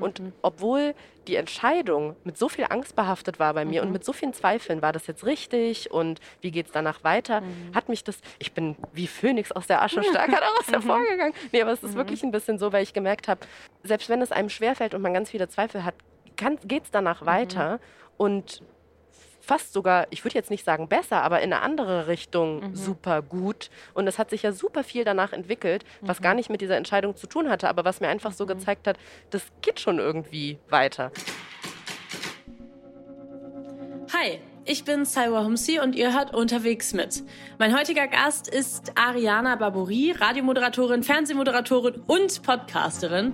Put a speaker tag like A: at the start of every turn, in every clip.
A: Und obwohl die Entscheidung mit so viel Angst behaftet war bei mir und mit so vielen Zweifeln, war das jetzt richtig und wie geht es danach weiter, hat mich das, ich bin wie Phönix aus der Asche stärker daraus hervorgegangen. Nee, aber es ist wirklich ein bisschen so, weil ich gemerkt habe, selbst wenn es einem schwerfällt und man ganz viele Zweifel hat, geht es danach weiter und fast sogar, ich würde jetzt nicht sagen besser, aber in eine andere Richtung super gut. Und es hat sich ja super viel danach entwickelt, was gar nicht mit dieser Entscheidung zu tun hatte, aber was mir einfach so gezeigt hat, das geht schon irgendwie weiter.
B: Hi, ich bin Saiwa Humsi und ihr hört unterwegs mit. Mein heutiger Gast ist Ariana Barbouri, Radiomoderatorin, Fernsehmoderatorin und Podcasterin.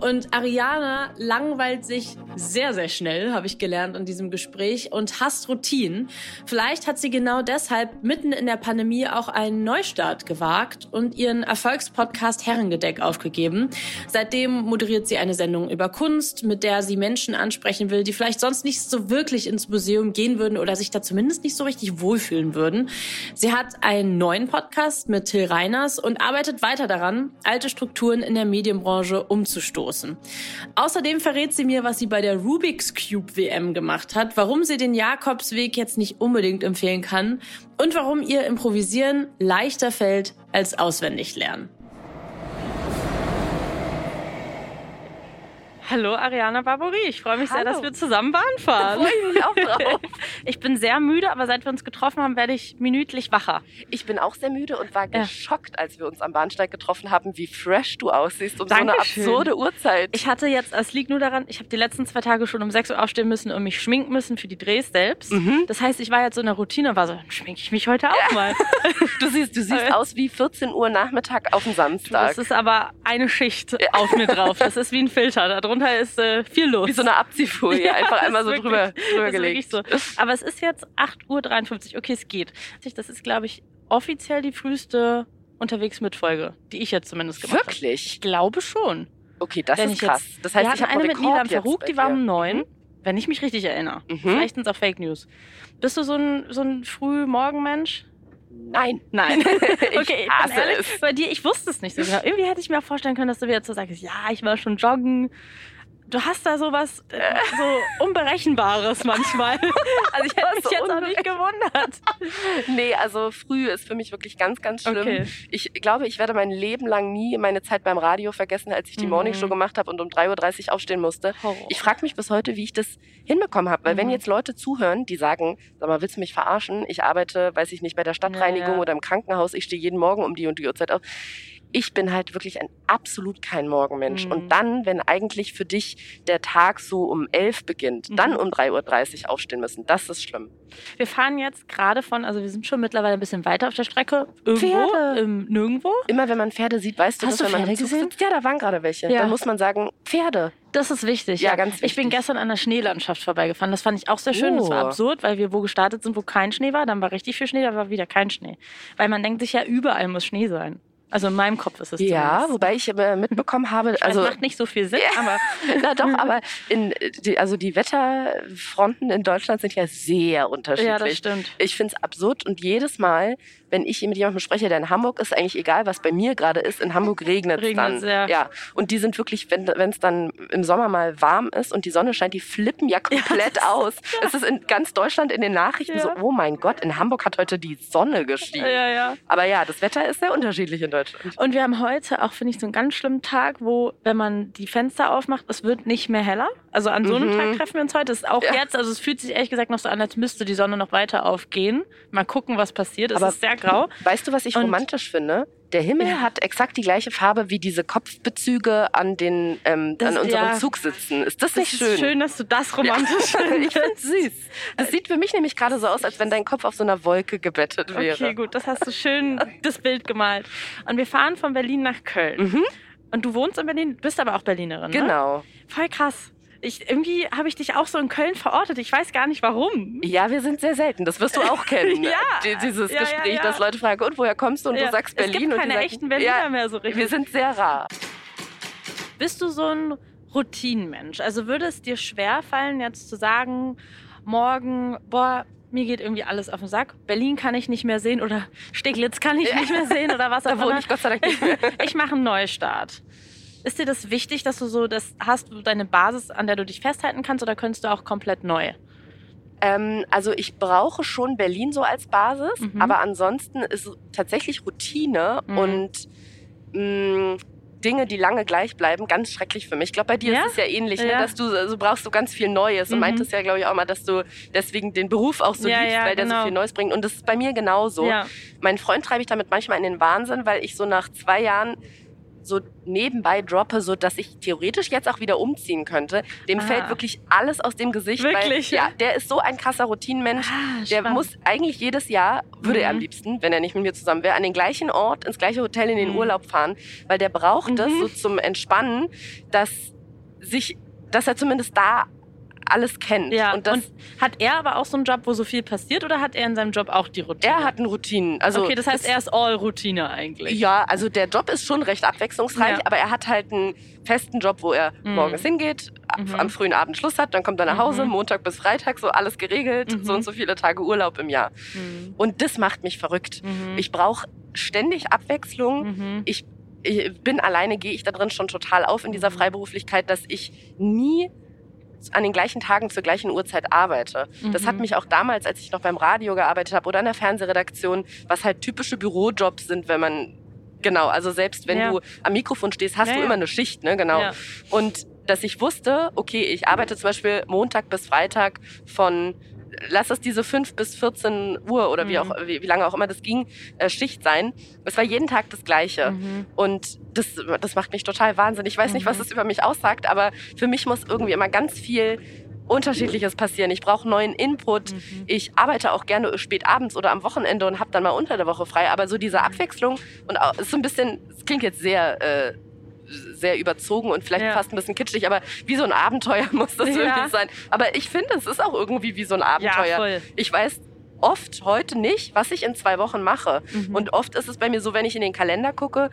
B: Und Ariana langweilt sich sehr, sehr schnell, habe ich gelernt in diesem Gespräch, und hasst Routinen. Vielleicht hat sie genau deshalb mitten in der Pandemie auch einen Neustart gewagt und ihren Erfolgspodcast Herrengedeck aufgegeben. Seitdem moderiert sie eine Sendung über Kunst, mit der sie Menschen ansprechen will, die vielleicht sonst nicht so wirklich ins Museum gehen würden oder sich da zumindest nicht so richtig wohlfühlen würden. Sie hat einen neuen Podcast mit Till Reiners und arbeitet weiter daran, alte Strukturen in der Medienbranche umzustoßen. Außerdem verrät sie mir, was sie bei der Rubik's Cube WM gemacht hat, warum sie den Jakobsweg jetzt nicht unbedingt empfehlen kann und warum ihr Improvisieren leichter fällt als auswendig lernen. Hallo Ariana Barbouri, ich freue mich sehr,
A: Hallo.
B: dass wir zusammen Bahn fahren.
A: Da freue ich mich auch drauf.
B: Ich bin sehr müde, aber seit wir uns getroffen haben, werde ich minütlich wacher.
A: Ich bin auch sehr müde und war
B: Ja.
A: geschockt, als wir uns am Bahnsteig getroffen haben, wie fresh du aussiehst um so eine
B: Dankeschön.
A: absurde Uhrzeit.
B: Ich hatte jetzt, es liegt nur daran, ich habe die letzten zwei Tage schon um 6 Uhr aufstehen müssen und mich schminken müssen für die Drehs selbst.
A: Mhm.
B: Das heißt, ich war jetzt so in der Routine und war so, dann schminke ich mich heute auch mal.
A: Du siehst, du siehst
B: Aber-
A: aus wie 14 Uhr Nachmittag auf dem Samstag.
B: Das ist aber eine Schicht auf mir drauf. Das ist wie ein Filter. Darunter ist äh, viel los.
A: wie so eine Abziehfolie,
B: Ja,
A: einfach einmal so drüber, drüber gelegt.
B: so. Aber es ist jetzt 8.53 Uhr. Okay, es geht. Das ist, glaube ich, offiziell die früheste unterwegs mit Folge, die ich jetzt zumindest gemacht habe.
A: Wirklich?
B: Ich glaube schon.
A: Okay, das
B: Wenn
A: ist krass.
B: Jetzt,
A: das heißt,
B: wir
A: ich habe
B: eine mit Farouk,
A: bei
B: die war um neun, wenn ich mich richtig erinnere.
A: Mhm.
B: Vielleicht sind es auch Fake News. Bist du so ein, so ein Frühmorgenmensch?
A: Nein.
B: Nein. okay, ich
A: hasse
B: ehrlich,
A: es.
B: bei dir, ich wusste es nicht so genau. Irgendwie hätte ich mir auch vorstellen können, dass du wieder so sagst, ja, ich war schon joggen. Du hast da sowas äh, so Unberechenbares manchmal. Also ich hätte mich
A: So
B: jetzt auch nicht gewundert.
A: Nee, also früh ist für mich wirklich ganz, ganz schlimm.
B: Okay.
A: Ich glaube, ich werde mein Leben lang nie meine Zeit beim Radio vergessen, als ich die
B: Mhm.
A: Morningshow gemacht habe und um 3.30 Uhr aufstehen musste.
B: Horror.
A: Ich frage mich bis heute, wie ich das hinbekommen habe. Weil wenn
B: Mhm.
A: jetzt Leute zuhören, die sagen, sag mal, willst du mich verarschen? Ich arbeite, weiß ich nicht, bei der Stadtreinigung
B: Ja, ja.
A: oder im Krankenhaus. Ich stehe jeden Morgen um die und die Uhrzeit auf. Ich bin halt wirklich ein absolut kein Morgenmensch.
B: Mhm.
A: Und dann, wenn eigentlich für dich der Tag so um 11 beginnt,
B: Mhm.
A: dann um 3.30 Uhr aufstehen müssen, das ist schlimm.
B: Wir fahren jetzt gerade von, also wir sind schon mittlerweile ein bisschen weiter auf der Strecke. Irgendwo,
A: Pferde.
B: im Nirgendwo.
A: Immer wenn man Pferde sieht, weißt du,
B: Hast
A: dass
B: du
A: wenn man
B: Pferde
A: Zug
B: gesehen?
A: sitzt, ja, da waren gerade welche.
B: Ja.
A: Dann muss man sagen, Pferde.
B: Das ist wichtig.
A: Ja, ganz
B: Ich bin
A: wichtig.
B: gestern an der Schneelandschaft vorbeigefahren. Das fand ich auch sehr schön. Das war
A: Oh.
B: absurd, weil wir wo gestartet sind, wo kein Schnee war. Dann war richtig viel Schnee, da war wieder kein Schnee. Weil man denkt sich ja, überall muss Schnee sein. Also in meinem Kopf ist es
A: Ja,
B: zumindest.
A: wobei ich äh, mitbekommen habe,
B: Also
A: also
B: macht nicht so viel Sinn, aber
A: na doch, aber in, die, also die Wetterfronten in Deutschland sind ja sehr unterschiedlich.
B: ja, das stimmt.
A: Ich finde es absurd und jedes Mal, wenn ich mit jemandem spreche, der in Hamburg ist, eigentlich egal, was bei mir gerade ist, in Hamburg regnet es dann.
B: Regnet's, ja.
A: ja. Und die sind wirklich, wenn es dann im Sommer mal warm ist und die Sonne scheint, die flippen ja komplett
B: das-
A: aus. Es ist in ganz Deutschland in den Nachrichten
B: Ja.
A: so, oh mein Gott, in Hamburg hat heute die Sonne geschienen.
B: Ja, ja.
A: Aber ja, das Wetter ist sehr unterschiedlich in Deutschland.
B: Und wir haben heute auch, finde ich, so einen ganz schlimmen Tag, wo, wenn man die Fenster aufmacht, es wird nicht mehr heller. Also an so einem
A: Mhm.
B: Tag treffen wir uns heute. Das ist auch
A: Ja.
B: jetzt, also es fühlt sich ehrlich gesagt noch so an, als müsste die Sonne noch weiter aufgehen. Mal gucken, was passiert. Es
A: Aber
B: ist sehr grau.
A: Weißt du, was ich
B: Und-
A: romantisch finde? Der Himmel
B: Ja.
A: hat exakt die gleiche Farbe wie diese Kopfbezüge an den ähm,
B: Das-
A: an unseren
B: ja.
A: Zugsitzen. Ist das,
B: Das
A: nicht
B: ist
A: schön?
B: schön, dass du das romantisch
A: ich
B: findest.
A: find's süß. Das sieht für mich nämlich gerade so aus, als wenn dein Kopf auf so einer Wolke gebettet wäre.
B: Okay, gut, das hast du schön das Bild gemalt. Und wir fahren von Berlin nach Köln.
A: Mhm,
B: Und du wohnst in Berlin, bist aber auch Berlinerin. Ne?
A: genau.
B: Voll krass. Ich, irgendwie habe ich dich auch so in Köln verortet. Ich weiß gar nicht warum.
A: Ja, wir sind sehr selten. Das wirst du auch kennen.
B: Ja.
A: Die, dieses
B: Ja,
A: Gespräch,
B: ja.
A: dass Leute fragen, und woher kommst du? Und
B: Ja,
A: du sagst
B: es
A: Berlin.
B: gibt
A: und
B: keine
A: sagen,
B: echten Berliner
A: ja,
B: mehr so richtig.
A: Wir sind sehr rar.
B: Bist du so ein Routinenmensch? Also würde es dir schwer fallen, jetzt zu sagen, morgen, boah, mir geht irgendwie alles auf den Sack. Berlin kann ich nicht mehr sehen oder Steglitz kann ich nicht mehr sehen oder was auch
A: Da wohne
B: immer.
A: ich Gott sei Dank nicht mehr.
B: Ich mache einen Neustart. Ist dir das wichtig, dass du so das hast, du deine Basis, an der du dich festhalten kannst, oder könntest du auch komplett neu?
A: Ähm, also ich brauche schon Berlin so als Basis, mhm. aber ansonsten ist tatsächlich Routine mhm. und mh, Dinge, die lange gleich bleiben, ganz schrecklich für mich. Ich glaube, bei dir ja? ist es ja ähnlich, ne? dass du so brauchst du ganz viel Neues. Mhm. Und meintest ja, glaube ich, auch mal, dass du deswegen den Beruf auch so ja, liebst, ja, weil der so genau. viel Neues bringt. Und das ist bei mir genauso. Mein Freund treibe ich damit manchmal in den Wahnsinn, weil ich so nach zwei Jahren so nebenbei droppe, so dass ich theoretisch jetzt auch wieder umziehen könnte. Dem ah. fällt wirklich alles aus dem Gesicht.
B: Wirklich?
A: Weil, ja, der ist so ein krasser Routinenmensch. Ah, der muss eigentlich jedes Jahr, würde mhm. er am mhm. liebsten, wenn er nicht mit mir zusammen wäre, an den gleichen Ort, ins gleiche Hotel in den mhm. Urlaub fahren, weil der braucht mhm. das so zum Entspannen, dass sich, dass er zumindest da alles kennt.
B: Ja, und, und, hat er aber auch so einen Job, wo so viel passiert oder hat er in seinem Job auch die Routine?
A: Er hat eine Routine. Also
B: okay, das heißt, das, er ist all Routine eigentlich.
A: Ja, also der Job ist schon recht abwechslungsreich, ja. aber er hat halt einen festen Job, wo er mhm. morgens hingeht, mhm. am frühen Abend Schluss hat, dann kommt er nach Hause, mhm. Montag bis Freitag, so alles geregelt, so und mhm. so viele Tage Urlaub im Jahr. Mhm. Und das macht mich verrückt. Mhm. Ich brauche ständig Abwechslung. Ich ich bin alleine, gehe ich da drin schon total auf in dieser Freiberuflichkeit, dass ich nie an den gleichen Tagen zur gleichen Uhrzeit arbeite. Mhm. Das hat mhm. mich auch damals, als ich noch beim Radio gearbeitet habe oder in der Fernsehredaktion, was halt typische Bürojobs sind, wenn man genau, also selbst wenn ja. du am Mikrofon stehst, hast ja, du immer eine Schicht, ne, genau. Ja. Und dass ich wusste, okay, ich arbeite zum Beispiel Montag bis Freitag von lass es diese 5 bis 14 Uhr oder wie, mhm. auch, wie, wie, lange auch immer das ging, äh, Schicht sein. Es war jeden Tag das Gleiche. Mhm. Und das, das macht mich total wahnsinnig. Ich weiß nicht, was mhm. das über mich aussagt, aber für mich muss irgendwie immer ganz viel Unterschiedliches passieren. Ich brauche neuen Input. Mhm. Ich arbeite auch gerne spät abends oder am Wochenende und habe dann mal unter der Woche frei. Aber so diese mhm. Abwechslung und auch, ist so ein bisschen, es klingt jetzt sehr äh, sehr überzogen und vielleicht ja. fast ein bisschen kitschig, aber wie so ein Abenteuer muss das ja. wirklich sein. Aber ich finde, es ist auch irgendwie wie so ein Abenteuer. Ja, voll. Ich weiß oft heute nicht, was ich in zwei Wochen mache. Mhm. Und oft ist es bei mir so, wenn ich in den Kalender gucke,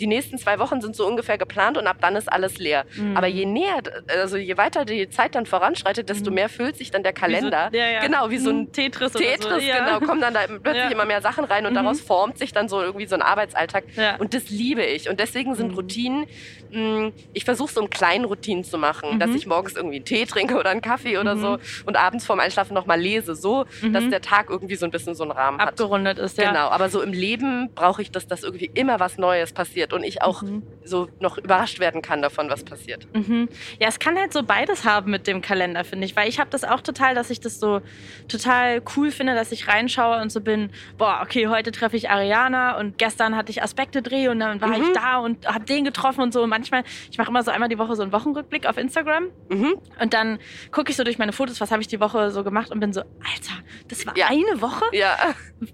A: die nächsten zwei Wochen sind so ungefähr geplant und ab dann ist alles leer. Mhm. Aber je näher, also je weiter die Zeit dann voranschreitet, desto mhm. mehr füllt sich dann der Kalender.
B: Wie so, ja, ja.
A: Genau, wie so ein
B: Tetris.
A: Tetris,
B: so.
A: ja. genau. Kommen dann da plötzlich immer mehr Sachen rein und mhm. daraus formt sich dann so irgendwie so ein Arbeitsalltag. Und das liebe ich. Und deswegen sind mhm. Routinen, mh, mm, ich versuche so einen kleinen Routinen zu machen, dass mhm. ich morgens irgendwie einen Tee trinke oder einen Kaffee oder so mhm. und abends vorm Einschlafen nochmal lese, so, dass der Tag irgendwie so ein bisschen so einen Rahmen
B: hat. Abgerundet ist, ja.
A: Genau, aber so im Leben brauche ich das, dass irgendwie immer was Neues passiert und ich auch so noch überrascht werden kann davon, was passiert.
B: Mhm. Ja, es kann halt so beides haben mit dem Kalender, finde ich. Weil ich habe das auch total, dass ich das so total cool finde, dass ich reinschaue und so bin, boah, okay, heute treffe ich Ariana und gestern hatte ich Aspekte-Dreh und dann war mhm. ich da und habe den getroffen und so. Und manchmal, ich mache immer so einmal die Woche so einen Wochenrückblick auf Instagram mhm. und dann gucke ich so durch meine Fotos, was habe ich die Woche so gemacht und bin so, Alter, das war ja. eine Woche?
A: Ja.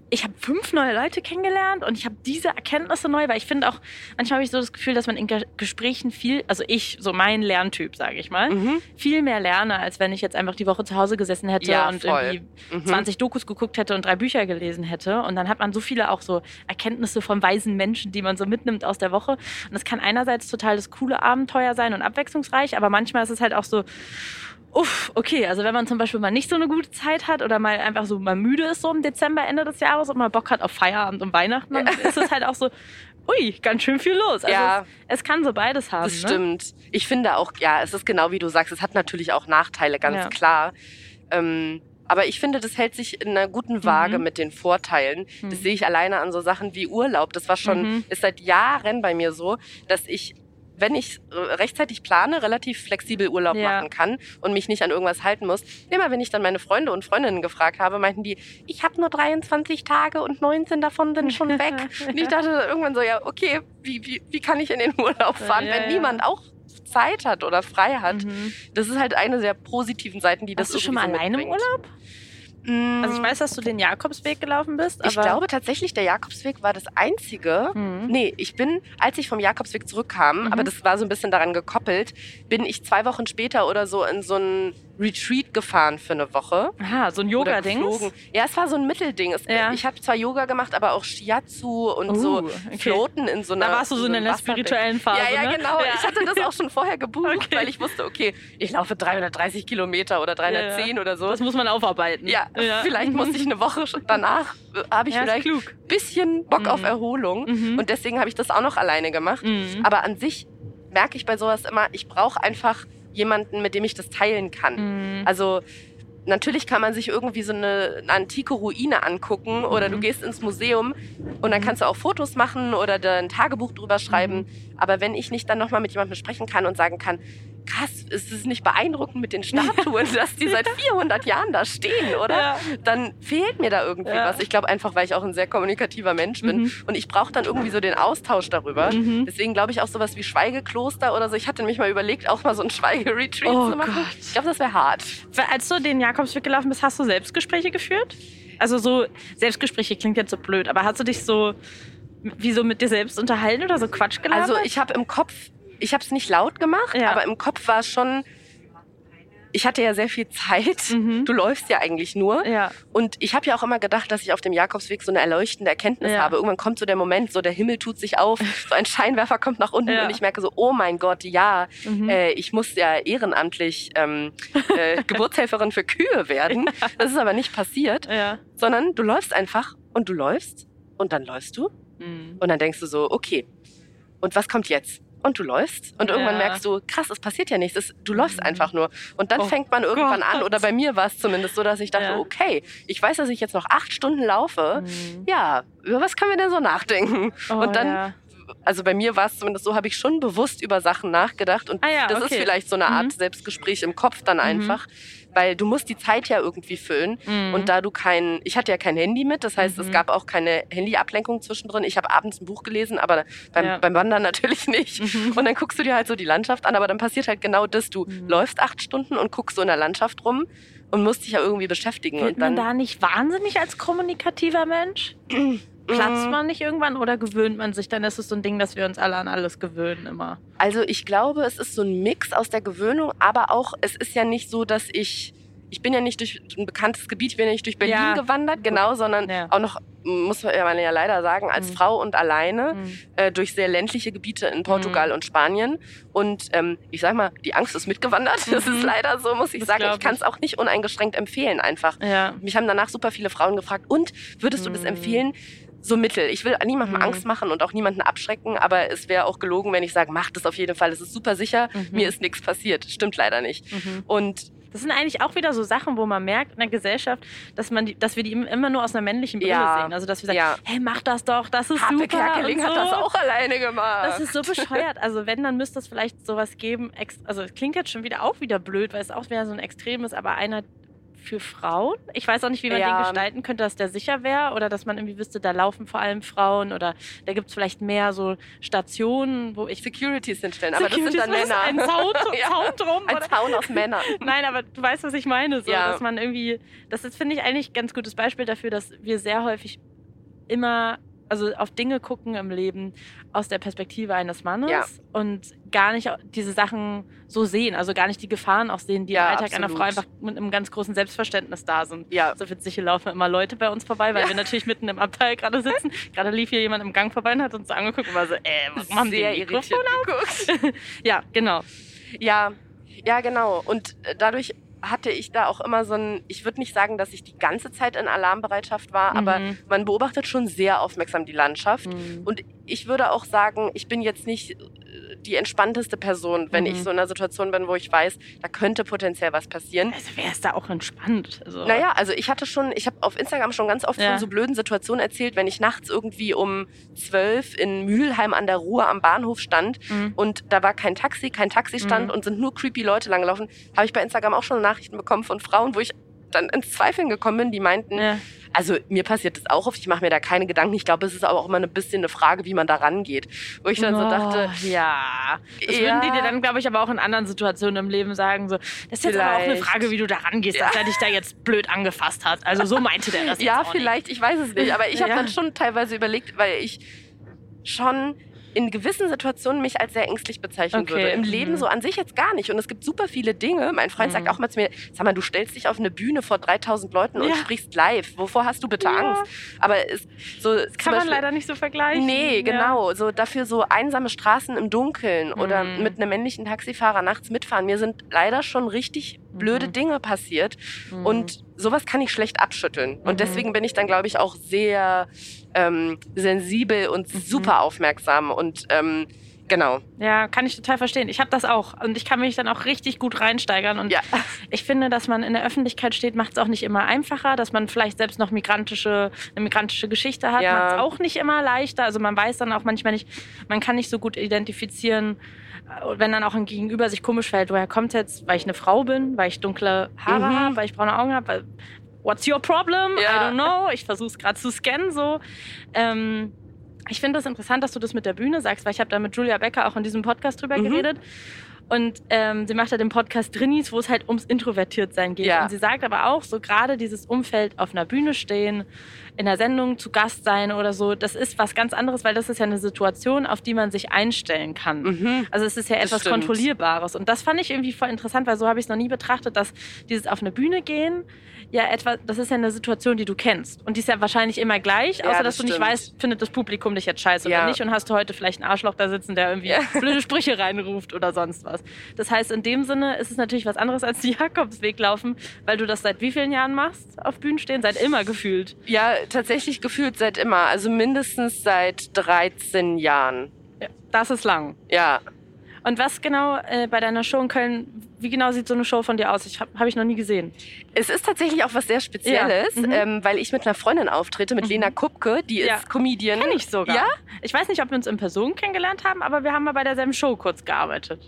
B: Ich habe fünf neue Leute kennengelernt und ich habe diese Erkenntnisse neu, weil ich finde auch, manchmal habe ich so das Gefühl, dass man in Gesprächen viel, also ich, so mein Lerntyp, sage ich mal, mhm. viel mehr lerne, als wenn ich jetzt einfach die Woche zu Hause gesessen hätte ja, und voll. irgendwie mhm. 20 Dokus geguckt hätte und drei Bücher gelesen hätte. Und dann hat man so viele auch so Erkenntnisse von weisen Menschen, die man so mitnimmt aus der Woche. Und das kann einerseits total das coole Abenteuer sein und abwechslungsreich, aber manchmal ist es halt auch so, uff, okay, also wenn man zum Beispiel mal nicht so eine gute Zeit hat oder mal einfach so mal müde ist so im Dezember, Ende des Jahres und mal Bock hat auf Feierabend und Weihnachten, dann ist es halt auch so, ui, ganz schön viel los. Also ja, es, es, kann so beides haben.
A: Das
B: ne?
A: stimmt. Ich finde auch, ja, es ist genau wie du sagst, es hat natürlich auch Nachteile, ganz ja. klar. Ähm, aber ich finde, das hält sich in einer guten Waage mhm. mit den Vorteilen. Das mhm. sehe ich alleine an so Sachen wie Urlaub. Das war schon, mhm. ist seit Jahren bei mir so, dass ich wenn ich rechtzeitig plane, relativ flexibel Urlaub ja. machen kann und mich nicht an irgendwas halten muss. Immer wenn ich dann meine Freunde und Freundinnen gefragt habe, meinten die, ich habe nur 23 Tage und 19 davon sind schon weg. und ich dachte irgendwann so, ja, okay, wie, wie, wie kann ich in den Urlaub fahren, ja, wenn ja. niemand auch Zeit hat oder frei hat. Mhm. Das ist halt eine der positiven Seiten, die
B: Warst
A: das
B: du schon mal
A: so
B: alleine im Urlaub? Also ich weiß, dass du den Jakobsweg gelaufen bist.
A: ich glaube tatsächlich, der Jakobsweg war das einzige. Mhm. Nee, ich bin, als ich vom Jakobsweg zurückkam, mhm. aber das war so ein bisschen daran gekoppelt, bin ich zwei Wochen später oder so in so ein Retreat gefahren für eine Woche.
B: Aha, so ein Yoga-Ding?
A: Ja, es war so ein Mittelding. Es, ja. Ich habe zwar Yoga gemacht, aber auch Shiatsu und uh, so okay. Floten in so einer.
B: Da warst du so in einer spirituellen Phase.
A: Ja, ja,
B: ne?
A: genau. Ja. Ich hatte das auch schon vorher gebucht, okay. weil ich wusste, okay, ich laufe 330 Kilometer oder 310 ja, oder so.
B: Das muss man aufarbeiten.
A: Ja, vielleicht musste ich eine Woche danach, habe ich vielleicht ein bisschen Bock mhm. auf Erholung. Mhm. Und deswegen habe ich das auch noch alleine gemacht. Mhm. Aber an sich merke ich bei sowas immer, ich brauche einfach jemanden, mit dem ich das teilen kann. Mhm. Also natürlich kann man sich irgendwie so eine, eine antike Ruine angucken oder du mhm. gehst ins Museum und dann mhm. kannst du auch Fotos machen oder ein Tagebuch drüber schreiben. Mhm. Aber wenn ich nicht dann nochmal mit jemandem sprechen kann und sagen kann, krass, ist es nicht beeindruckend mit den Statuen, dass die seit 400 Jahren da stehen, oder? Ja. Dann fehlt mir da irgendwie ja. was. Ich glaube einfach, weil ich auch ein sehr kommunikativer Mensch bin mhm. und ich brauche dann irgendwie so den Austausch darüber. Mhm. Deswegen glaube ich auch sowas wie Schweigekloster oder so. Ich hatte mich mal überlegt, auch mal so ein Schweigeretreat oh zu machen. Gott. Ich glaube, das wäre hart.
B: Als du den Jakobsweg gelaufen bist, hast du Selbstgespräche geführt? Also so Selbstgespräche klingt jetzt so blöd, aber hast du dich so wie so mit dir selbst unterhalten oder so Quatsch gelabert?
A: Also ich habe im Kopf ich habe es nicht laut gemacht, ja. aber im Kopf war es schon. Ich hatte ja sehr viel Zeit. Mhm. Du läufst ja eigentlich nur. Ja. Und ich habe ja auch immer gedacht, dass ich auf dem Jakobsweg so eine erleuchtende Erkenntnis ja. habe. Irgendwann kommt so der Moment, so der Himmel tut sich auf, so ein Scheinwerfer kommt nach unten und ich merke so, oh mein Gott, ja, mhm. äh, ich muss ja ehrenamtlich ähm, äh, Geburtshelferin für Kühe werden. Das ist aber nicht passiert, sondern du läufst einfach und du läufst und dann läufst du mhm. und dann denkst du so, okay, und was kommt jetzt? und du läufst und irgendwann ja. merkst du, krass, es passiert ja nichts, es, du läufst mhm. einfach nur. Und dann oh fängt man irgendwann Gott. an, oder bei mir war es zumindest so, dass ich dachte, ja. okay, ich weiß, dass ich jetzt noch acht Stunden laufe. Mhm. Ja, über was können wir denn so nachdenken? Oh, und dann ja also bei mir war es zumindest so, habe ich schon bewusst über Sachen nachgedacht und ah ja, das okay. ist vielleicht so eine Art mhm. Selbstgespräch im Kopf dann mhm. einfach. Mhm weil du musst die Zeit ja irgendwie füllen. Mhm. Und da du kein, ich hatte ja kein Handy mit, das heißt, mhm. es gab auch keine Handyablenkung zwischendrin. Ich habe abends ein Buch gelesen, aber beim, ja. beim Wandern natürlich nicht. Mhm. Und dann guckst du dir halt so die Landschaft an, aber dann passiert halt genau das. Du mhm. läufst acht Stunden und guckst so in der Landschaft rum und musst dich ja irgendwie beschäftigen.
B: Wird
A: und dann,
B: man da nicht wahnsinnig als kommunikativer Mensch? Platzt mhm. man nicht irgendwann oder gewöhnt man sich? Dann ist es so ein Ding, dass wir uns alle an alles gewöhnen immer.
A: Also ich glaube, es ist so ein Mix aus der Gewöhnung, aber auch, es ist ja nicht so, dass ich ich bin ja nicht durch ein bekanntes Gebiet, ich bin ja nicht durch Berlin ja. gewandert, genau, sondern ja. auch noch, muss man ja leider sagen, als mhm. Frau und alleine mhm. äh, durch sehr ländliche Gebiete in Portugal mhm. und Spanien. Und ähm, ich sag mal, die Angst ist mitgewandert. Das ist mhm. leider so, muss ich das sagen. Ich kann es auch nicht uneingeschränkt empfehlen einfach. Ja. Mich haben danach super viele Frauen gefragt, und würdest du das mhm. empfehlen? So mittel. Ich will niemandem mhm. Angst machen und auch niemanden abschrecken, aber es wäre auch gelogen, wenn ich sage, mach das auf jeden Fall. Es ist super sicher, mhm. mir ist nichts passiert. Stimmt leider nicht. Mhm. Und
B: das sind eigentlich auch wieder so Sachen, wo man merkt in der Gesellschaft, dass, man die, dass wir die immer nur aus einer männlichen Brille ja. sehen. Also, dass wir sagen, ja. hey, mach das doch, das ist Harpe super.
A: Kerkeling so. hat das auch alleine gemacht.
B: Das ist so bescheuert. Also, wenn, dann müsste es vielleicht sowas geben. Also, es klingt jetzt schon wieder auch wieder blöd, weil es auch wieder so ein Extrem ist, aber einer, für Frauen. Ich weiß auch nicht, wie man ja. den gestalten könnte, dass der sicher wäre oder dass man irgendwie wüsste, da laufen vor allem Frauen oder da gibt es vielleicht mehr so Stationen, wo ich.
A: Securities hinstellen, aber das sind dann Männer.
B: Ein Zaun, ja. Zaun drum.
A: Ein Zaun aus Männern.
B: Nein, aber du weißt, was ich meine. So, ja. Dass man irgendwie. Das ist, finde ich, eigentlich ein ganz gutes Beispiel dafür, dass wir sehr häufig immer also auf Dinge gucken im Leben aus der Perspektive eines Mannes ja. und gar nicht diese Sachen so sehen, also gar nicht die Gefahren auch sehen, die ja, im Alltag absolut. einer Frau einfach mit einem ganz großen Selbstverständnis da sind. Ja. So witzig, hier laufen immer Leute bei uns vorbei, weil ja. wir natürlich mitten im Abteil gerade sitzen. gerade lief hier jemand im Gang vorbei und hat uns so angeguckt und war so, äh, was haben Sehr die geguckt? ja, genau.
A: Ja, ja, genau. Und äh, dadurch hatte ich da auch immer so ein, ich würde nicht sagen, dass ich die ganze Zeit in Alarmbereitschaft war, mhm. aber man beobachtet schon sehr aufmerksam die Landschaft. Mhm. Und ich würde auch sagen, ich bin jetzt nicht die entspannteste Person, wenn mhm. ich so in einer Situation bin, wo ich weiß, da könnte potenziell was passieren.
B: Also wer ist da auch entspannt?
A: Also naja, also ich hatte schon, ich habe auf Instagram schon ganz oft ja. von so blöden Situationen erzählt, wenn ich nachts irgendwie um zwölf in Mülheim an der Ruhr am Bahnhof stand mhm. und da war kein Taxi, kein Taxistand mhm. und sind nur creepy Leute langgelaufen, habe ich bei Instagram auch schon Nachrichten bekommen von Frauen, wo ich dann ins Zweifeln gekommen bin, die meinten, ja. also mir passiert das auch oft, ich mache mir da keine Gedanken. Ich glaube, es ist aber auch immer ein bisschen eine Frage, wie man da rangeht. Wo ich dann oh, so dachte,
B: ja. Das ja. würden die dir dann, glaube ich, aber auch in anderen Situationen im Leben sagen, so, das ist jetzt aber auch eine Frage, wie du da rangehst, ja. dass er dich da jetzt blöd angefasst hat. Also so meinte der das
A: Ja, vielleicht, nicht. ich weiß es nicht. Aber ich habe dann schon teilweise überlegt, weil ich schon in gewissen Situationen mich als sehr ängstlich bezeichnen okay. würde. Im Leben mhm. so an sich jetzt gar nicht. Und es gibt super viele Dinge. Mein Freund mhm. sagt auch mal zu mir, sag mal, du stellst dich auf eine Bühne vor 3000 Leuten ja. und sprichst live. Wovor hast du bitte ja. Angst? Aber es, so
B: das kann Beispiel, man leider nicht so vergleichen.
A: Nee, genau. Ja. So dafür so einsame Straßen im Dunkeln mhm. oder mit einem männlichen Taxifahrer nachts mitfahren. Mir sind leider schon richtig blöde mhm. Dinge passiert. Mhm. Und sowas kann ich schlecht abschütteln. Und mhm. deswegen bin ich dann, glaube ich, auch sehr ähm, sensibel und mhm. super aufmerksam und ähm, Genau.
B: Ja, kann ich total verstehen. Ich habe das auch und ich kann mich dann auch richtig gut reinsteigern. Und
A: Ja.
B: ich finde, dass man in der Öffentlichkeit steht, macht es auch nicht immer einfacher. Dass man vielleicht selbst noch migrantische, eine migrantische Geschichte hat,
A: Ja.
B: macht es auch nicht immer leichter. Also man weiß dann auch manchmal nicht, man kann nicht so gut identifizieren, wenn dann auch ein Gegenüber sich komisch verhält, woher kommt jetzt, weil ich eine Frau bin, weil ich dunkle Haare
A: Mhm.
B: habe, weil ich braune Augen habe, What's your problem?
A: Ja.
B: I don't know. Ich versuche es gerade zu scannen so. Ähm, ich finde es das interessant, dass du das mit der Bühne sagst, weil ich habe da mit Julia Becker auch in diesem Podcast drüber
A: Mhm.
B: geredet. Und ähm, sie macht ja den Podcast Drinnies, wo es halt ums Introvertiertsein geht.
A: Ja.
B: Und sie sagt aber auch, so gerade dieses Umfeld auf einer Bühne stehen, in der Sendung zu Gast sein oder so, das ist was ganz anderes, weil das ist ja eine Situation, auf die man sich einstellen kann.
A: Mhm.
B: Also es ist ja etwas. Kontrollierbares. Und das fand ich irgendwie voll interessant, weil so habe ich es noch nie betrachtet, dass dieses auf eine Bühne gehen, ja etwas, das ist ja eine Situation, die du kennst. Und die ist ja wahrscheinlich immer gleich,
A: Ja,
B: außer
A: das
B: dass du nicht
A: stimmt.
B: weißt, findet das Publikum dich jetzt scheiße
A: Ja.
B: oder nicht und hast du heute vielleicht einen Arschloch da sitzen, der irgendwie
A: Ja.
B: blöde Sprüche reinruft oder sonst was. Das heißt, in dem Sinne ist es natürlich was anderes als die Jakobsweg laufen, weil du das seit wie vielen Jahren machst, auf Bühnen stehen? Seit immer gefühlt.
A: Ja, tatsächlich gefühlt seit immer. Also mindestens seit 13 Jahren.
B: Ja, das ist lang.
A: Ja.
B: Und was genau äh, bei deiner Show in Köln, wie genau sieht so eine Show von dir aus? Ich habe hab ich noch nie gesehen.
A: Es ist tatsächlich auch was sehr Spezielles,
B: Ja, mhm.
A: ähm, weil ich mit einer Freundin auftrete, mit
B: Mhm.
A: Lena Kupke, die
B: Ja.
A: ist Comedian.
B: Kenn ich sogar.
A: Ja?
B: Ich weiß nicht, ob wir uns in Person kennengelernt haben, aber wir haben mal bei derselben Show kurz gearbeitet.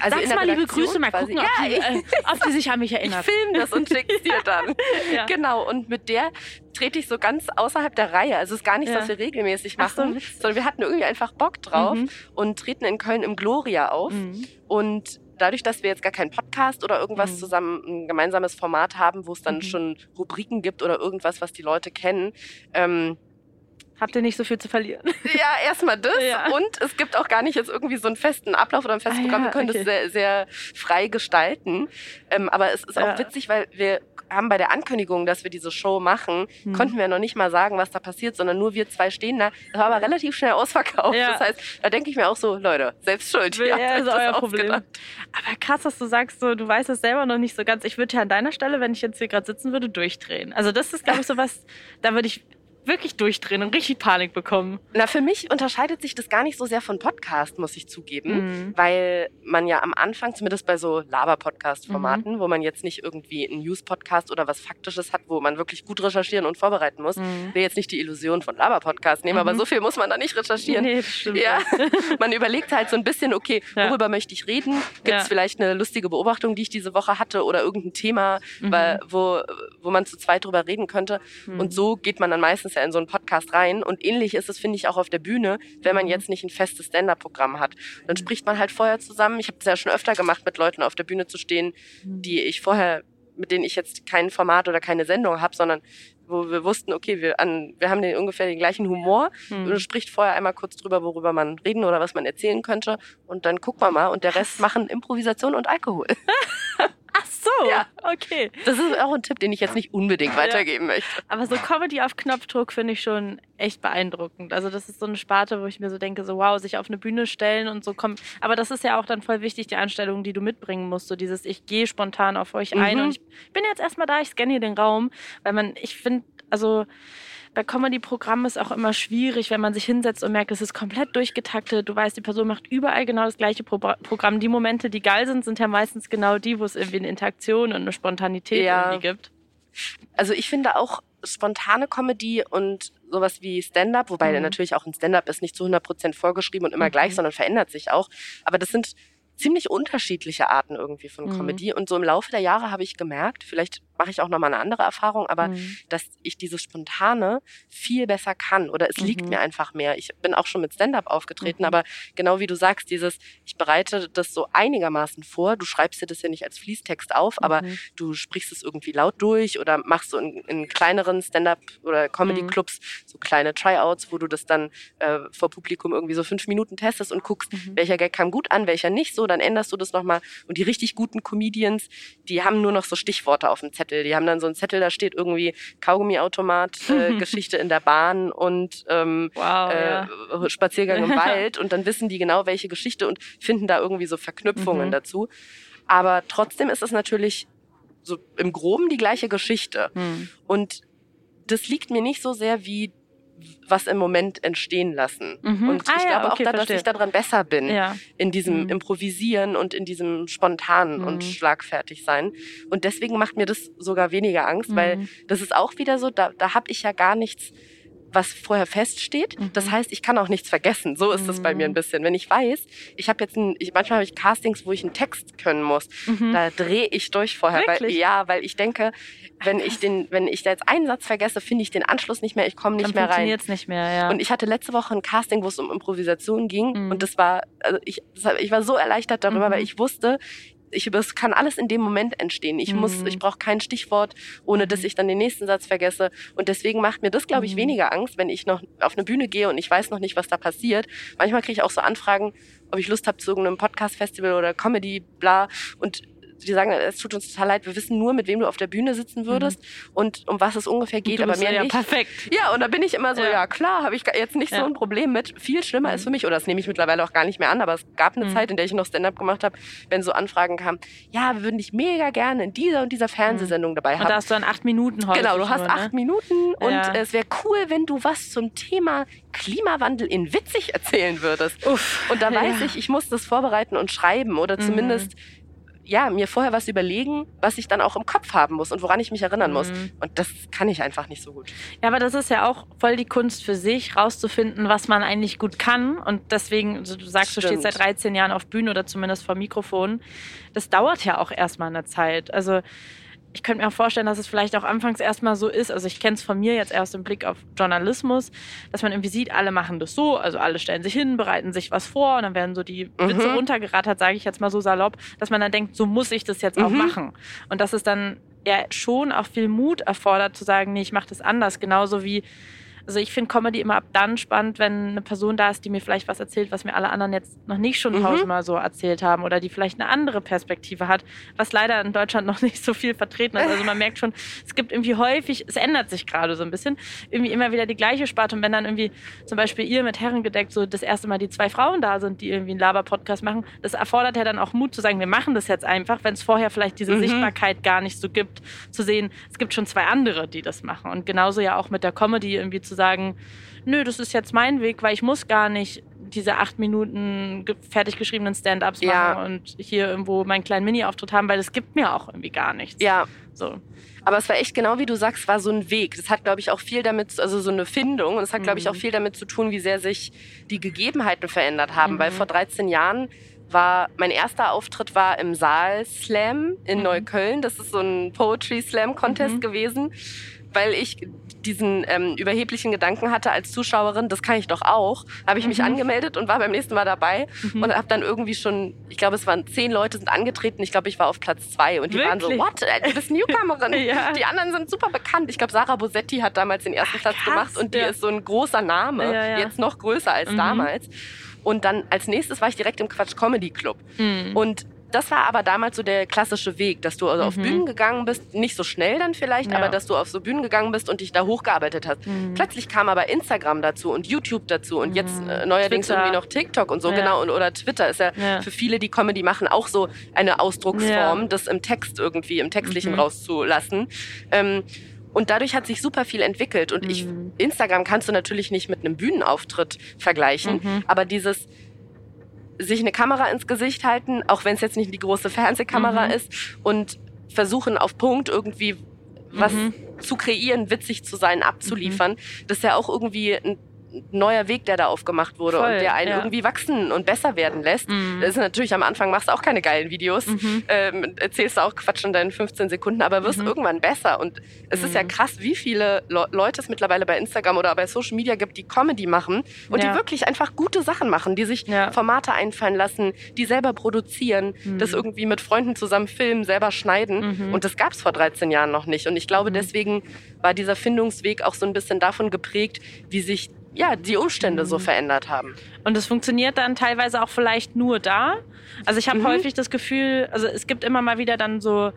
A: Also
B: Sag's mal liebe Grüße, mal gucken, ob,
A: Ja,
B: die, äh, ob die sich an mich
A: ich
B: erinnert.
A: film das und schick's dir dann.
B: Ja.
A: Genau, und mit der trete ich so ganz außerhalb der Reihe. Also es ist gar nichts,
B: Ja.
A: was wir regelmäßig
B: Ach so,
A: machen,
B: witzig.
A: sondern wir hatten irgendwie einfach Bock drauf
B: Mhm.
A: und treten in Köln im Gloria auf.
B: Mhm.
A: Und dadurch, dass wir jetzt gar keinen Podcast oder irgendwas
B: Mhm.
A: zusammen, ein gemeinsames Format haben, wo es dann
B: Mhm.
A: schon Rubriken gibt oder irgendwas, was die Leute kennen, ähm,
B: Habt ihr nicht so viel zu verlieren?
A: ja, erstmal das.
B: Ja.
A: Und es gibt auch gar nicht jetzt irgendwie so einen festen Ablauf oder ein festes
B: Ah,
A: Programm. Wir können
B: okay.
A: das sehr, sehr frei gestalten. Ähm, aber es ist auch
B: Ja.
A: witzig, weil wir haben bei der Ankündigung, dass wir diese Show machen,
B: Mhm.
A: konnten wir noch nicht mal sagen, was da passiert, sondern nur wir zwei stehen da. Das war aber relativ schnell ausverkauft.
B: Ja.
A: Das heißt, da denke ich mir auch so, Leute, selbst schuld.
B: Ja,
A: euch
B: ist
A: das
B: euer Problem. Aber krass, dass du sagst, so, du weißt es selber noch nicht so ganz. Ich würde ja an deiner Stelle, wenn ich jetzt hier gerade sitzen würde, durchdrehen. Also das ist, glaube ich, so was, da würde ich wirklich durchdrehen und richtig Panik bekommen.
A: Na, für mich unterscheidet sich das gar nicht so sehr von Podcast, muss ich zugeben.
B: Mhm.
A: Weil man ja am Anfang, zumindest bei so Laber-Podcast-Formaten, wo man jetzt nicht irgendwie einen News-Podcast oder was Faktisches hat, wo man wirklich gut recherchieren und vorbereiten muss,
B: Mhm.
A: will jetzt nicht die Illusion von Laber-Podcast nehmen,
B: Mhm.
A: aber so viel muss man da nicht recherchieren.
B: Nee, das stimmt.
A: Ja, man überlegt halt so ein bisschen, okay,
B: Ja.
A: worüber möchte ich reden? Gibt es
B: Ja.
A: vielleicht eine lustige Beobachtung, die ich diese Woche hatte oder irgendein Thema,
B: Mhm.
A: weil, wo, wo man zu zweit drüber reden könnte?
B: Mhm.
A: Und so geht man dann meistens ja in so einen Podcast rein. Und ähnlich ist es, finde ich, auch auf der Bühne, wenn man
B: Mhm.
A: jetzt nicht ein festes Stand-Up-Programm hat. Dann spricht man halt vorher zusammen. Ich habe es ja schon öfter gemacht, mit Leuten auf der Bühne zu stehen,
B: Mhm.
A: die ich vorher, mit denen ich jetzt kein Format oder keine Sendung habe, sondern wo wir wussten, okay, wir, an, wir haben den ungefähr den gleichen Humor.
B: Mhm.
A: Man spricht vorher einmal kurz drüber, worüber man reden oder was man erzählen könnte. Und dann gucken wir mal. Und der Rest machen Improvisation und Alkohol.
B: So,
A: Ja.
B: okay.
A: Das ist auch ein Tipp, den ich jetzt nicht unbedingt weitergeben möchte.
B: Aber so Comedy auf Knopfdruck finde ich schon echt beeindruckend. Also das ist so eine Sparte, wo ich mir so denke, so wow, sich auf eine Bühne stellen und so kommen. Aber das ist ja auch dann voll wichtig, die Einstellung, die du mitbringen musst. So dieses, ich gehe spontan auf euch ein
A: Mhm.
B: und ich bin jetzt erstmal da, ich scanne hier den Raum. Weil man, ich finde, also bei Comedy-Programmen ist auch immer schwierig, wenn man sich hinsetzt und merkt, es ist komplett durchgetaktet. Du weißt, die Person macht überall genau das gleiche Pro Programm. Die Momente, die geil sind, sind ja meistens genau die, wo es irgendwie eine Interaktion und eine Spontanität
A: Ja.
B: irgendwie gibt.
A: Also ich finde auch spontane Comedy und sowas wie Stand-up, wobei
B: Mhm.
A: natürlich auch ein Stand-up ist nicht zu 100% vorgeschrieben und immer
B: Mhm.
A: gleich, sondern verändert sich auch. Aber das sind ziemlich unterschiedliche Arten irgendwie von
B: Mhm.
A: Comedy. Und so im Laufe der Jahre habe ich gemerkt, vielleicht mache ich auch nochmal eine andere Erfahrung, aber
B: Mhm.
A: dass ich dieses Spontane viel besser kann oder es liegt
B: Mhm.
A: mir einfach mehr. Ich bin auch schon mit Stand-up aufgetreten,
B: Mhm.
A: aber genau wie du sagst, dieses, ich bereite das so einigermaßen vor. Du schreibst dir das ja nicht als Fließtext auf, aber
B: Mhm.
A: du sprichst es irgendwie laut durch oder machst so in, in kleineren Stand-up oder Comedy-Clubs so kleine Tryouts, wo du das dann äh, vor Publikum irgendwie so fünf Minuten testest und guckst,
B: Mhm.
A: welcher Gag kam gut an, welcher nicht so, dann änderst du das nochmal. Und die richtig guten Comedians, die haben nur noch so Stichworte auf dem Zettel. Die haben dann so einen Zettel, da steht irgendwie Kaugummiautomat, äh, Geschichte in der Bahn und ähm,
B: Wow,
A: äh,
B: ja.
A: Spaziergang im Wald und dann wissen die genau, welche Geschichte und finden da irgendwie so Verknüpfungen
B: Mhm.
A: dazu. Aber trotzdem ist es natürlich so im Groben die gleiche Geschichte.
B: Hm.
A: Und das liegt mir nicht so sehr wie was im Moment entstehen lassen.
B: Mhm.
A: Und
B: Ah
A: ich
B: ja,
A: glaube
B: okay,
A: auch, da, dass ich daran besser bin,
B: Ja.
A: in diesem
B: Mhm.
A: Improvisieren und in diesem Spontanen
B: Mhm.
A: und schlagfertig sein. Und deswegen macht mir das sogar weniger Angst, weil
B: Mhm.
A: das ist auch wieder so, da, da habe ich ja gar nichts was vorher feststeht.
B: Mhm.
A: Das heißt, ich kann auch nichts vergessen. So ist es bei mir ein bisschen. Wenn ich weiß, ich habe jetzt ein, ich, manchmal habe ich Castings, wo ich einen Text können muss.
B: Mhm.
A: Da drehe ich durch vorher. Weil, ja, weil ich denke, wenn ich den, wenn ich da jetzt einen Satz vergesse, finde ich den Anschluss nicht mehr, ich komme nicht
B: Dann
A: mehr rein.
B: nicht mehr, ja.
A: Und ich hatte letzte Woche ein Casting, wo es um Improvisation ging.
B: Mhm.
A: Und das war, also ich, das war- ich war so erleichtert darüber,
B: Mhm.
A: weil ich wusste, ich, es kann alles in dem Moment entstehen. Ich muss,
B: Mhm.
A: ich brauche kein Stichwort, ohne dass ich dann den nächsten Satz vergesse. Und deswegen macht mir das, glaube ich,
B: Mhm.
A: weniger Angst, wenn ich noch auf eine Bühne gehe und ich weiß noch nicht, was da passiert. Manchmal kriege ich auch so Anfragen, ob ich Lust habe zu irgendeinem Podcast-Festival oder Comedy, bla. Und die sagen, es tut uns total leid, wir wissen nur, mit wem du auf der Bühne sitzen würdest und um was es ungefähr geht,
B: Mhm.
A: aber
B: so, ja,
A: nicht.
B: perfekt.
A: Ja, und da bin ich immer so,
B: Ja.
A: ja, klar, habe ich jetzt nicht
B: Ja.
A: so ein Problem mit. Viel schlimmer
B: Mhm.
A: ist für mich, oder das nehme ich mittlerweile auch gar nicht mehr an, aber es gab eine
B: Mhm.
A: Zeit, in der ich noch Stand-up gemacht habe, wenn so Anfragen kamen, ja, wir würden dich mega gerne in dieser und dieser Fernsehsendung dabei
B: Und da
A: haben.
B: hast du dann acht Minuten häufig
A: Genau, du hast
B: nur,
A: acht
B: ne?
A: Minuten und
B: Ja.
A: es wäre cool, wenn du was zum Thema Klimawandel in witzig erzählen würdest.
B: Uff.
A: Und da weiß ich, ich muss das vorbereiten und schreiben oder
B: Mhm.
A: zumindest ja, mir vorher was überlegen, was ich dann auch im Kopf haben muss und woran ich mich erinnern muss.
B: Mhm.
A: Und das kann ich einfach nicht so gut.
B: Ja, aber das ist ja auch voll die Kunst für sich, rauszufinden, was man eigentlich gut kann. Und deswegen, also du sagst, du
A: Stimmt.
B: stehst seit 13 Jahren auf Bühne oder zumindest vor Mikrofon. Das dauert ja auch erstmal eine Zeit. Also ich könnte mir auch vorstellen, dass es vielleicht auch anfangs erstmal so ist. Also ich kenne es von mir jetzt erst im Blick auf Journalismus, dass man irgendwie sieht, alle machen das so, also alle stellen sich hin, bereiten sich was vor und dann werden so die Witze
A: Mhm.
B: runtergerattert, sage ich jetzt mal so salopp, dass man dann denkt, so muss ich das jetzt auch
A: Mhm.
B: machen. Und dass es dann ja schon auch viel Mut erfordert, zu sagen, nee, ich mache das anders. Genauso wie, also ich finde Comedy immer ab dann spannend, wenn eine Person da ist, die mir vielleicht was erzählt, was mir alle anderen jetzt noch nicht schon
A: Mhm.
B: tausendmal so erzählt haben oder die vielleicht eine andere Perspektive hat, was leider in Deutschland noch nicht so viel vertreten ist. Also man merkt schon, es gibt irgendwie häufig, es ändert sich gerade so ein bisschen, irgendwie immer wieder die gleiche Sparte. Und wenn dann irgendwie zum Beispiel ihr mit Herren gedeckt so das erste Mal die zwei Frauen da sind, die irgendwie einen Laber-Podcast machen, das erfordert ja dann auch Mut zu sagen, wir machen das jetzt einfach, wenn es vorher vielleicht diese
A: Mhm.
B: Sichtbarkeit gar nicht so gibt, zu sehen, es gibt schon zwei andere, die das machen. Und genauso ja auch mit der Comedy irgendwie zu sagen, nö, das ist jetzt mein Weg, weil ich muss gar nicht diese acht Minuten fertig geschriebenen Stand-ups
A: Ja.
B: machen und hier irgendwo meinen kleinen Mini-Auftritt haben, weil das gibt mir auch irgendwie gar nichts.
A: Ja,
B: So.
A: Aber es war echt genau wie du sagst, war so ein Weg. Das hat, glaube ich, auch viel damit, also so eine Findung. Und es hat, glaube ich,
B: Mhm.
A: auch viel damit zu tun, wie sehr sich die Gegebenheiten verändert haben.
B: Mhm.
A: Weil vor 13 Jahren war, mein erster Auftritt war im Saal Slam in
B: Mhm.
A: Neukölln. Das ist so ein Poetry Slam Contest
B: Mhm.
A: gewesen. Weil ich diesen ähm, überheblichen Gedanken hatte als Zuschauerin, das kann ich doch auch, habe ich mich
B: Mhm.
A: angemeldet und war beim nächsten Mal dabei
B: Mhm.
A: und habe dann irgendwie schon, ich glaube, es waren zehn Leute sind angetreten, ich glaube, ich war auf Platz zwei und die waren so,
B: Wirklich?
A: what, Äh, du bist Newcomerin.
B: Ja.
A: Die anderen sind super bekannt. Ich glaube, Sarah Bosetti hat damals den ersten
B: Ach,
A: Platz
B: krass,
A: gemacht und die
B: ja.
A: ist so ein großer Name,
B: ja.
A: jetzt noch größer als
B: Mhm.
A: damals. Und dann als nächstes war ich direkt im Quatsch Comedy Club.
B: Mhm.
A: Und das war aber damals so der klassische Weg, dass du also auf
B: Mhm.
A: Bühnen gegangen bist, nicht so schnell dann vielleicht,
B: Ja.
A: aber dass du auf so Bühnen gegangen bist und dich da hochgearbeitet hast.
B: Mhm.
A: Plötzlich kam aber Instagram dazu und YouTube dazu und
B: Mhm.
A: jetzt äh, neuerdings
B: Twitter.
A: irgendwie noch TikTok und so,
B: Ja.
A: genau, und, oder Twitter ist ja,
B: Ja.
A: für viele, die Comedy machen, auch so eine Ausdrucksform, das im Text irgendwie, im Textlichen
B: Mhm.
A: rauszulassen. Ähm, und dadurch hat sich super viel entwickelt. Und ich,
B: Mhm.
A: Instagram kannst du natürlich nicht mit einem Bühnenauftritt vergleichen,
B: Mhm.
A: aber dieses sich eine Kamera ins Gesicht halten, auch wenn es jetzt nicht die große Fernsehkamera
B: Mhm.
A: ist, und versuchen auf Punkt irgendwie was
B: Mhm.
A: zu kreieren, witzig zu sein, abzuliefern. Das ist ja auch irgendwie ein neuer Weg, der da aufgemacht wurde
B: Voll,
A: und der einen
B: ja.
A: irgendwie wachsen und besser werden lässt.
B: Mhm.
A: Das ist natürlich am Anfang machst du auch keine geilen Videos,
B: Mhm.
A: ähm, erzählst du auch Quatsch in deinen 15 Sekunden, aber wirst
B: Mhm.
A: irgendwann besser. Und es ist ja
B: Mhm.
A: krass, wie viele Le Leute es mittlerweile bei Instagram oder bei Social Media gibt, die Comedy machen und
B: Ja.
A: die wirklich einfach gute Sachen machen, die sich
B: Ja.
A: Formate einfallen lassen, die selber produzieren,
B: Mhm.
A: das irgendwie mit Freunden zusammen filmen, selber schneiden.
B: Mhm.
A: Und das gab es vor 13 Jahren noch nicht. Und ich glaube, deswegen war dieser Findungsweg auch so ein bisschen davon geprägt, wie sich ja, die Umstände so verändert haben.
B: Und es funktioniert dann teilweise auch vielleicht nur da. Also ich habe
A: Mhm.
B: häufig das Gefühl, also es gibt immer mal wieder dann so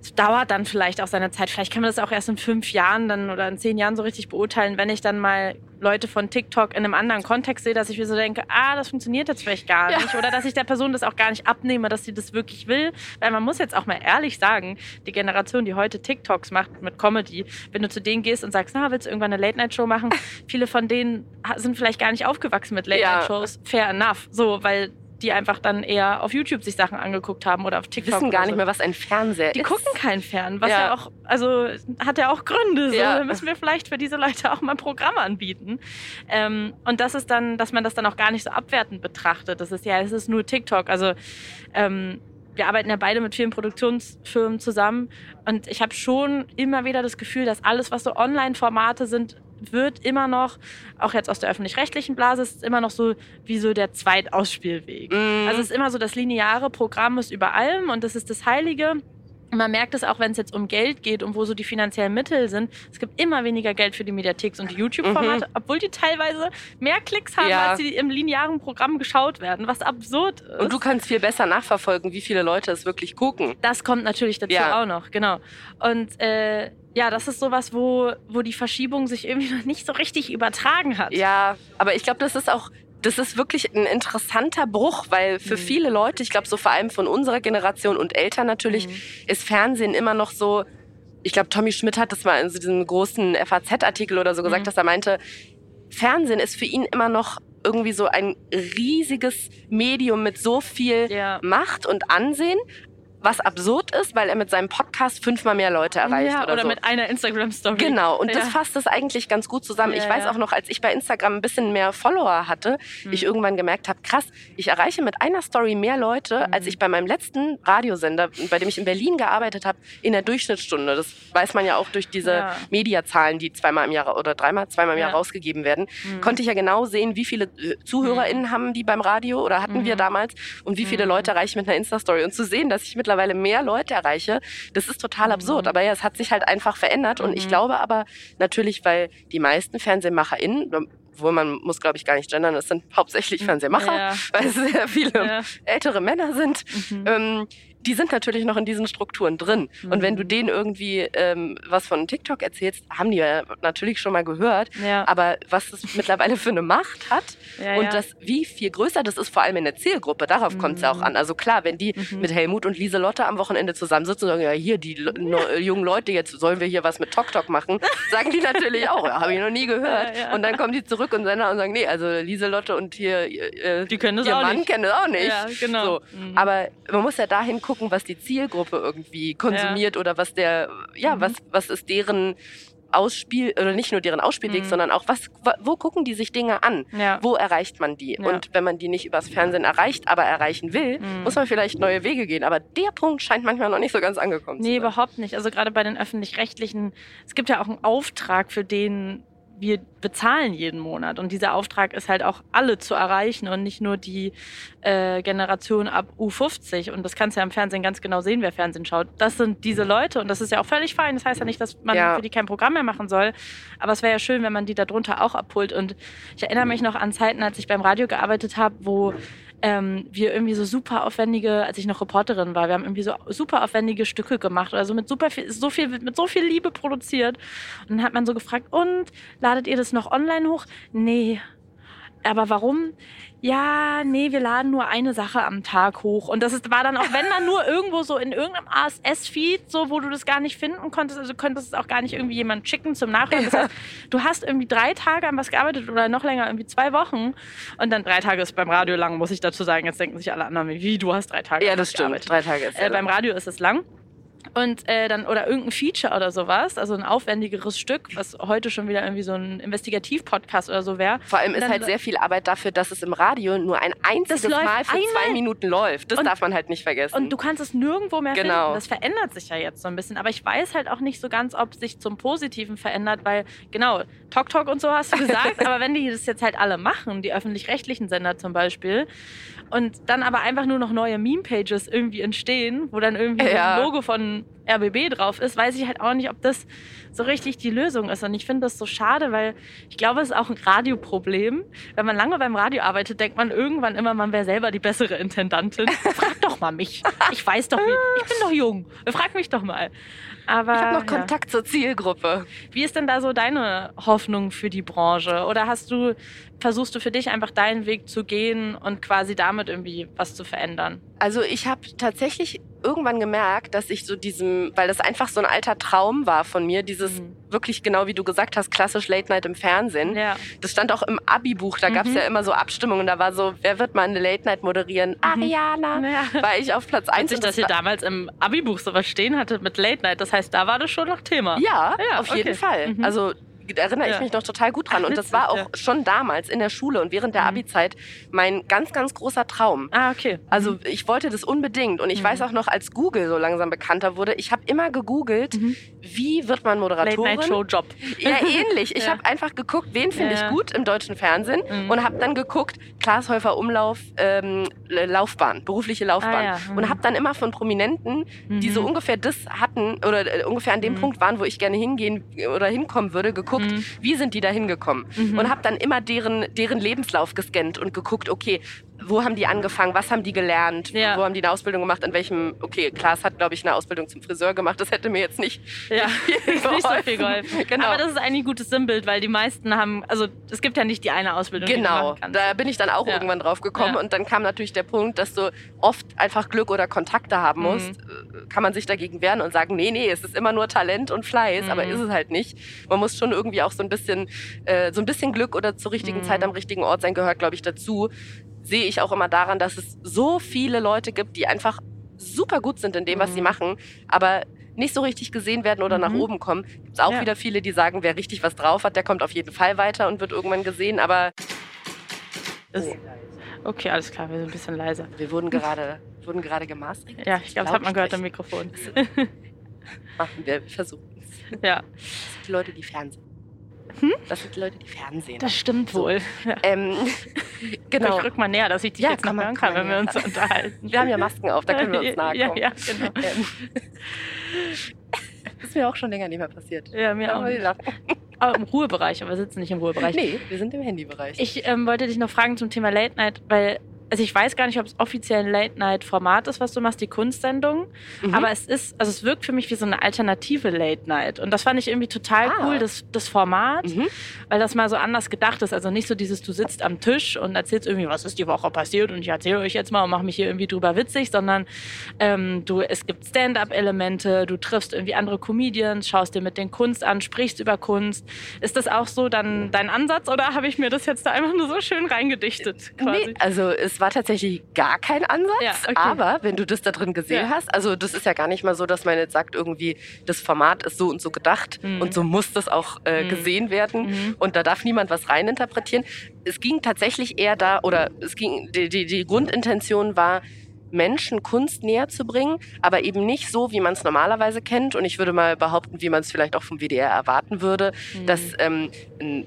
B: es dauert dann vielleicht auch seine Zeit. Vielleicht kann man das auch erst in fünf Jahren dann oder in zehn Jahren so richtig beurteilen, wenn ich dann mal Leute von TikTok in einem anderen Kontext sehe, dass ich mir so denke, ah, das funktioniert jetzt vielleicht gar nicht. Ja. Oder dass ich der Person das auch gar nicht abnehme, dass sie das wirklich will. Weil man muss jetzt auch mal ehrlich sagen, die Generation, die heute TikToks macht mit Comedy, wenn du zu denen gehst und sagst, na, willst du irgendwann eine Late-Night-Show machen? Viele von denen sind vielleicht gar nicht aufgewachsen mit Late-Night-Shows. Ja. Fair enough. So, weil die einfach dann eher auf YouTube sich Sachen angeguckt haben oder auf TikTok.
A: Die wissen gar nicht mehr, was ein Fernseher
B: die
A: ist.
B: Die gucken keinen Fern, was ja. ja, auch, also hat ja auch Gründe. So. Ja. Müssen wir vielleicht für diese Leute auch mal ein Programm anbieten. Ähm, und das ist dann, dass man das dann auch gar nicht so abwertend betrachtet. Das ist ja, es ist nur TikTok. Also ähm, wir arbeiten ja beide mit vielen Produktionsfirmen zusammen und ich habe schon immer wieder das Gefühl, dass alles, was so Online-Formate sind, wird immer noch, auch jetzt aus der öffentlich-rechtlichen Blase, ist immer noch so wie so der Zweitausspielweg. Mm. Also es ist immer so, das lineare Programm ist über allem und das ist das Heilige. Man merkt es auch, wenn es jetzt um Geld geht und wo so die finanziellen Mittel sind. Es gibt immer weniger Geld für die Mediatheks und die YouTube-Formate, mhm. obwohl die teilweise mehr Klicks haben, ja. als sie im linearen Programm geschaut werden, was absurd ist.
A: Und du kannst viel besser nachverfolgen, wie viele Leute es wirklich gucken.
B: Das kommt natürlich dazu ja. auch noch, genau. Und äh, ja, das ist sowas, wo, wo die Verschiebung sich irgendwie noch nicht so richtig übertragen hat.
A: Ja, aber ich glaube, das ist auch das ist wirklich ein interessanter Bruch, weil für mhm. viele Leute, ich glaube so vor allem von unserer Generation und Eltern natürlich, mhm. ist Fernsehen immer noch so, ich glaube Tommy Schmidt hat das mal in so diesem großen FAZ-Artikel oder so gesagt, mhm. dass er meinte, Fernsehen ist für ihn immer noch irgendwie so ein riesiges Medium mit so viel ja. Macht und Ansehen, was absurd ist, weil er mit seinem Podcast fünfmal mehr Leute erreicht. Ja,
B: oder, oder
A: so.
B: mit einer Instagram-Story.
A: Genau, und ja. das fasst es eigentlich ganz gut zusammen. Ja, ich weiß auch noch, als ich bei Instagram ein bisschen mehr Follower hatte, mhm. ich irgendwann gemerkt habe, krass, ich erreiche mit einer Story mehr Leute, mhm. als ich bei meinem letzten Radiosender, bei dem ich in Berlin gearbeitet habe, in der Durchschnittsstunde. Das weiß man ja auch durch diese Mediazahlen, die zweimal im Jahr oder dreimal, zweimal im Jahr rausgegeben werden. Mhm. Konnte ich ja genau sehen, wie viele äh, ZuhörerInnen mhm. haben die beim Radio oder hatten wir mhm. damals und wie viele mhm. Leute erreiche ich mit einer Insta-Story. Und zu sehen, dass ich mit mittlerweile mehr Leute erreiche, das ist total absurd. Mhm. Aber ja, es hat sich halt einfach verändert. Und ich mhm. glaube aber natürlich, weil die meisten FernsehmacherInnen, wo man muss, glaube ich, gar nicht gendern, es sind hauptsächlich Fernsehmacher, ja. weil es sehr viele ja. ältere Männer sind. Mhm. Ähm, die sind natürlich noch in diesen Strukturen drin. Mhm. Und wenn du mhm. denen irgendwie ähm, was von TikTok erzählst, haben die ja natürlich schon mal gehört. Ja. Aber was das mittlerweile für eine Macht hat ja, und ja. das, wie viel größer das ist, vor allem in der Zielgruppe, darauf mhm. kommt es ja auch an. Also klar, wenn die mhm. mit Helmut und Lieselotte am Wochenende zusammensitzen und sagen, ja, hier, die jungen Leute, jetzt sollen wir hier was mit TokTok machen, sagen die natürlich auch, ja, habe ich noch nie gehört. Und dann kommen die zurück und sagen, nee, also Lieselotte und hier
B: äh, die können das
A: ihr
B: auch
A: Mann
B: nicht.
A: kennen das auch nicht. Genau. So. Mhm. Aber man muss ja dahin gucken, was die Zielgruppe irgendwie konsumiert ja. oder was der, ja, mhm. was, was ist deren Ausspiel oder nicht nur deren Ausspielweg, mhm. sondern auch was, wo gucken die sich Dinge an? Ja. Wo erreicht man die? Ja. Und wenn man die nicht übers Fernsehen erreicht, aber erreichen will, mhm. muss man vielleicht neue Wege gehen. Aber der Punkt scheint manchmal noch nicht so ganz angekommen
B: nee, zu sein. Nee, überhaupt nicht. Also gerade bei den öffentlich-rechtlichen, es gibt ja auch einen Auftrag, für den wir bezahlen jeden Monat. Und dieser Auftrag ist halt auch alle zu erreichen und nicht nur die äh, Generation ab U50. Und das kannst du ja im Fernsehen ganz genau sehen, wer Fernsehen schaut. Das sind diese Leute und das ist ja auch völlig fein. Das heißt ja nicht, dass man ja. für die kein Programm mehr machen soll. Aber es wäre ja schön, wenn man die darunter auch abholt. Und ich erinnere mich noch an Zeiten, als ich beim Radio gearbeitet habe, wo ähm, wir irgendwie so super aufwendige, als ich noch Reporterin war, wir haben irgendwie so super aufwendige Stücke gemacht oder so mit super viel, so viel, mit so viel Liebe produziert. Und dann hat man so gefragt, und ladet ihr das noch online hoch? Nee. Aber warum? Ja, nee, wir laden nur eine Sache am Tag hoch. Und das ist, war dann auch, wenn dann nur irgendwo so in irgendeinem ASS-Feed, so, wo du das gar nicht finden konntest, also könntest es auch gar nicht irgendwie jemand schicken zum Nachhören. Das heißt, du hast irgendwie drei Tage an was gearbeitet oder noch länger, irgendwie zwei Wochen. Und dann drei Tage ist beim Radio lang, muss ich dazu sagen. Jetzt denken sich alle anderen, wie, du hast drei Tage
A: Ja, das stimmt.
B: Drei Tage ist äh, Beim Radio ist es lang und äh, dann oder irgendein Feature oder sowas, also ein aufwendigeres Stück, was heute schon wieder irgendwie so ein Investigativ-Podcast oder so wäre.
A: Vor allem ist halt sehr viel Arbeit dafür, dass es im Radio nur ein einziges Mal für zwei Minuten läuft. Das darf man halt nicht vergessen.
B: Und du kannst es nirgendwo mehr genau. finden. Das verändert sich ja jetzt so ein bisschen. Aber ich weiß halt auch nicht so ganz, ob es sich zum Positiven verändert, weil genau, Talk Talk und so hast du gesagt, aber wenn die das jetzt halt alle machen, die öffentlich-rechtlichen Sender zum Beispiel, und dann aber einfach nur noch neue Meme-Pages irgendwie entstehen, wo dann irgendwie ja. ein Logo von RBB drauf ist, weiß ich halt auch nicht, ob das so richtig die Lösung ist. Und ich finde das so schade, weil ich glaube, es ist auch ein Radioproblem. Wenn man lange beim Radio arbeitet, denkt man irgendwann immer, man wäre selber die bessere Intendantin. Frag doch mal mich. Ich weiß doch, wie, ich bin doch jung. Frag mich doch mal. Aber,
A: ich habe noch Kontakt ja. zur Zielgruppe.
B: Wie ist denn da so deine Hoffnung für die Branche? Oder hast du, versuchst du für dich einfach deinen Weg zu gehen und quasi damit irgendwie was zu verändern?
A: Also ich habe tatsächlich irgendwann gemerkt, dass ich so diesem, weil das einfach so ein alter Traum war von mir, dieses mhm. wirklich genau wie du gesagt hast, klassisch Late Night im Fernsehen. Ja. Das stand auch im Abi-Buch, da mhm. gab es ja immer so Abstimmungen, da war so, wer wird mal eine Late Night moderieren? Mhm. Ariana. Ja. War ich auf Platz 1.
B: Witzig, dass ihr damals im Abi-Buch sowas stehen hatte mit Late Night, das heißt, da war das schon noch Thema.
A: Ja, ja auf okay. jeden Fall. Mhm. Also erinnere ja. ich mich noch total gut dran. Und das war auch schon damals in der Schule und während der mhm. Abi-Zeit mein ganz, ganz großer Traum.
B: Ah, okay.
A: Also mhm. ich wollte das unbedingt. Und ich mhm. weiß auch noch, als Google so langsam bekannter wurde, ich habe immer gegoogelt, mhm. wie wird man Moderatorin?
B: Late-Night-Show-Job.
A: Ja, ähnlich. Ich ja. habe einfach geguckt, wen finde ich gut im deutschen Fernsehen mhm. und habe dann geguckt, Klaas Häufer Umlauf, ähm, Laufbahn, berufliche Laufbahn. Ah, ja. Und habe dann immer von Prominenten, die so ungefähr das hatten oder äh, ungefähr an dem Punkt waren, wo ich gerne hingehen oder hinkommen würde, geguckt, geguckt, mhm. wie sind die da hingekommen. Mhm. Und habe dann immer deren, deren Lebenslauf gescannt und geguckt, okay, wo haben die angefangen, was haben die gelernt, ja. wo haben die eine Ausbildung gemacht, in welchem, okay, Klaas hat, glaube ich, eine Ausbildung zum Friseur gemacht, das hätte mir jetzt nicht,
B: ja, nicht so viel geholfen. Genau. Aber das ist eigentlich ein gutes Sinnbild, weil die meisten haben, also es gibt ja nicht die eine Ausbildung,
A: genau. da bin ich dann auch ja. irgendwann drauf gekommen und dann kam natürlich der Punkt, dass du oft einfach Glück oder Kontakte haben mhm. musst. Mhm. Kann man sich dagegen wehren und sagen, nee, nee, es ist immer nur Talent und Fleiß, mhm. aber ist es halt nicht. Man muss schon irgendwie auch so ein bisschen, äh, so ein bisschen Glück oder zur richtigen mhm. Zeit am richtigen Ort sein gehört, glaube ich, dazu sehe ich auch immer daran, dass es so viele Leute gibt, die einfach super gut sind in dem, was sie mhm. machen, aber nicht so richtig gesehen werden oder mhm. nach oben kommen. Gibt es auch ja. wieder viele, die sagen, wer richtig was drauf hat, der kommt auf jeden Fall weiter und wird irgendwann gesehen, aber.
B: Oh. Okay, alles klar, wir sind ein bisschen leiser.
A: Wir wurden gerade, wurden gerade gemastert.
B: Ja, ich glaube, das hat man gehört am Mikrofon.
A: Machen wir, wir versuchen es.
B: Ja.
A: Das sind die Leute, die Fernsehen. Hm? Das sind die Leute, die Fernsehen.
B: Das stimmt so. wohl. Ja. Ähm, genau. Ich rück mal näher, dass ich dich ja, jetzt noch hören kann, wenn wir uns unterhalten.
A: Wir haben ja Masken auf, da können wir uns nahe kommen. Ja, ja genau. Ähm, das ist mir auch schon länger nicht mehr passiert.
B: Ja, mir auch. Aber im Ruhebereich, aber wir sitzen nicht im Ruhebereich.
A: Nee, wir sind im Handybereich.
B: Ich ähm, wollte dich noch fragen zum Thema Late Night, weil also ich weiß gar nicht, ob es offiziell ein Late-Night-Format ist, was du machst, die Kunstsendung. Mhm. Aber es ist, also es wirkt für mich wie so eine alternative Late-Night. Und das fand ich irgendwie total ah. cool, das, das Format, mhm. weil das mal so anders gedacht ist. Also nicht so dieses, du sitzt am Tisch und erzählst irgendwie, was ist die Woche passiert und ich erzähle euch jetzt mal und mache mich hier irgendwie drüber witzig, sondern ähm, du, es gibt Stand-up-Elemente, du triffst irgendwie andere Comedians, schaust dir mit den Kunst an, sprichst über Kunst. Ist das auch so dann dein Ansatz oder habe ich mir das jetzt da einfach nur so schön reingedichtet?
A: Quasi? Nee, also es war tatsächlich gar kein Ansatz. Ja, okay. Aber wenn du das da drin gesehen ja. hast, also das ist ja gar nicht mal so, dass man jetzt sagt, irgendwie das Format ist so und so gedacht mhm. und so muss das auch äh, mhm. gesehen werden mhm. und da darf niemand was reininterpretieren. Es ging tatsächlich eher da, oder es ging, die, die, die Grundintention war, Menschen Kunst näher zu bringen, aber eben nicht so, wie man es normalerweise kennt. Und ich würde mal behaupten, wie man es vielleicht auch vom WDR erwarten würde, mhm. dass ähm, ein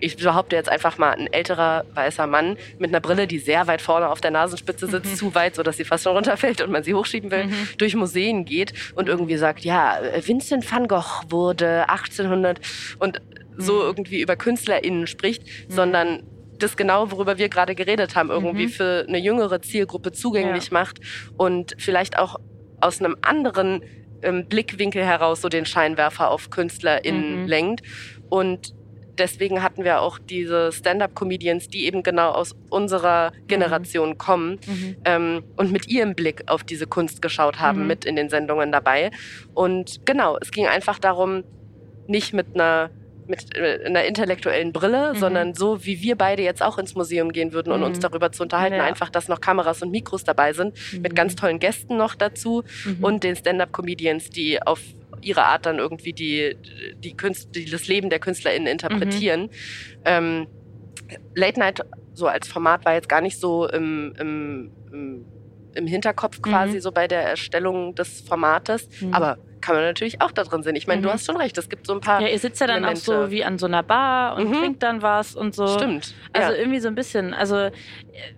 A: ich behaupte jetzt einfach mal, ein älterer weißer Mann mit einer Brille, die sehr weit vorne auf der Nasenspitze sitzt, mhm. zu weit, sodass sie fast schon runterfällt und man sie hochschieben will, mhm. durch Museen geht und irgendwie sagt, ja, Vincent van Gogh wurde 1800 und so mhm. irgendwie über KünstlerInnen spricht, mhm. sondern das genau, worüber wir gerade geredet haben, irgendwie mhm. für eine jüngere Zielgruppe zugänglich ja. macht und vielleicht auch aus einem anderen ähm, Blickwinkel heraus so den Scheinwerfer auf KünstlerInnen mhm. lenkt. Und deswegen hatten wir auch diese Stand-up-Comedians, die eben genau aus unserer Generation mhm. kommen mhm. Ähm, und mit ihrem Blick auf diese Kunst geschaut haben, mhm. mit in den Sendungen dabei. Und genau, es ging einfach darum, nicht mit einer mit äh, einer intellektuellen Brille, mhm. sondern so, wie wir beide jetzt auch ins Museum gehen würden und uns mhm. darüber zu unterhalten, ja. einfach, dass noch Kameras und Mikros dabei sind, mit ganz mhm. tollen Gästen noch dazu und den Stand-up-Comedians, die auf ihre Art dann irgendwie die, die, Künst, die das Leben der KünstlerInnen interpretieren. Mhm. Ähm, Late Night so als Format war jetzt gar nicht so im, im, im, im Hinterkopf quasi, mhm. so bei der Erstellung des Formates. Mhm. Aber kann man natürlich auch da drin sehen. Ich meine, mhm. du hast schon recht, es gibt so ein paar.
B: Ja, ihr sitzt ja dann Elemente. auch so wie an so einer Bar und mhm. trinkt dann was und so.
A: Stimmt.
B: Also ja. irgendwie so ein bisschen. Also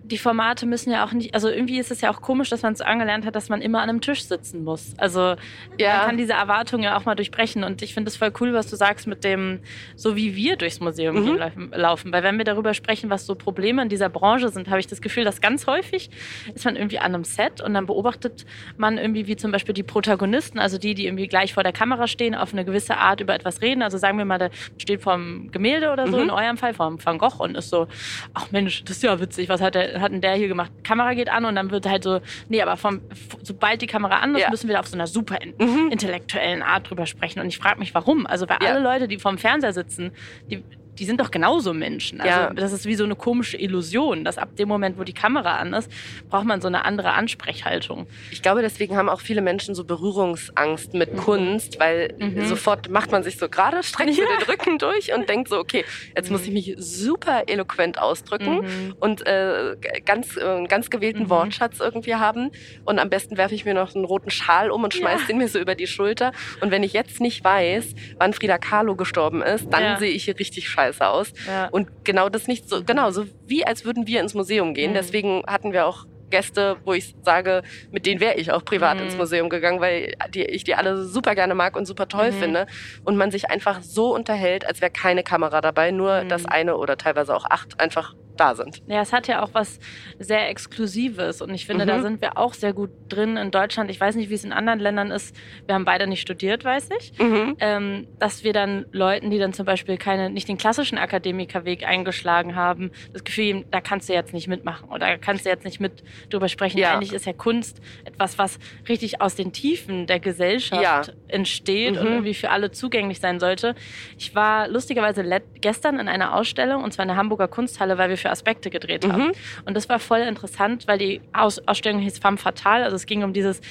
B: die Formate müssen ja auch nicht, also irgendwie ist es ja auch komisch, dass man es angelernt hat, dass man immer an einem Tisch sitzen muss. Also ja. man kann diese Erwartungen ja auch mal durchbrechen. Und ich finde es voll cool, was du sagst mit dem, so wie wir durchs Museum mhm. gehen, laufen. Weil wenn wir darüber sprechen, was so Probleme in dieser Branche sind, habe ich das Gefühl, dass ganz häufig ist man irgendwie an einem Set und dann beobachtet man irgendwie, wie zum Beispiel die Protagonisten, also die, die irgendwie gleich vor der Kamera stehen, auf eine gewisse Art über etwas reden. Also sagen wir mal, der steht vorm Gemälde oder so, mhm. in eurem Fall vorm Van Gogh und ist so, ach Mensch, das ist ja witzig, was hat, der, hat denn der hier gemacht? Kamera geht an und dann wird halt so, nee, aber vom, sobald die Kamera an ist, ja. müssen wir auf so einer super mhm. intellektuellen Art drüber sprechen. Und ich frage mich, warum? Also weil ja. alle Leute, die vorm Fernseher sitzen, die die sind doch genauso Menschen. Also ja. das ist wie so eine komische Illusion, dass ab dem Moment, wo die Kamera an ist, braucht man so eine andere Ansprechhaltung.
A: Ich glaube, deswegen haben auch viele Menschen so Berührungsangst mit mhm. Kunst, weil mhm. sofort macht man sich so gerade, streckt ja. den Rücken durch und denkt so, okay, jetzt mhm. muss ich mich super eloquent ausdrücken mhm. und äh, ganz, äh, ganz gewählten mhm. Wortschatz irgendwie haben. Und am besten werfe ich mir noch einen roten Schal um und schmeiße ja. den mir so über die Schulter. Und wenn ich jetzt nicht weiß, wann Frida Kahlo gestorben ist, dann sehe ich hier richtig scheiße scheiße aus. Ja. Und genau das nicht so, genau, so wie als würden wir ins Museum gehen. Mhm. Deswegen hatten wir auch Gäste, wo ich sage, mit denen wäre ich auch privat mhm. ins Museum gegangen, weil die, ich die alle super gerne mag und super toll mhm. finde. Und man sich einfach so unterhält, als wäre keine Kamera dabei, nur mhm. das eine oder teilweise auch acht einfach da sind.
B: Ja, es hat ja auch was sehr Exklusives und ich finde, mhm. da sind wir auch sehr gut drin in Deutschland. Ich weiß nicht, wie es in anderen Ländern ist. Wir haben beide nicht studiert, weiß ich. Mhm. Ähm, dass wir dann Leuten, die dann zum Beispiel keine, nicht den klassischen Akademikerweg eingeschlagen haben, das Gefühl, da kannst du jetzt nicht mitmachen oder da kannst du jetzt nicht mit drüber sprechen. Ja. Eigentlich ist ja Kunst etwas, was richtig aus den Tiefen der Gesellschaft ja. entsteht mhm. und irgendwie für alle zugänglich sein sollte. Ich war lustigerweise gestern in einer Ausstellung und zwar in der Hamburger Kunsthalle, weil wir für Aspekte gedreht haben. Mhm. Und das war voll interessant, weil die Aus Ausstellung hieß Femme Fatale. Also es ging um dieses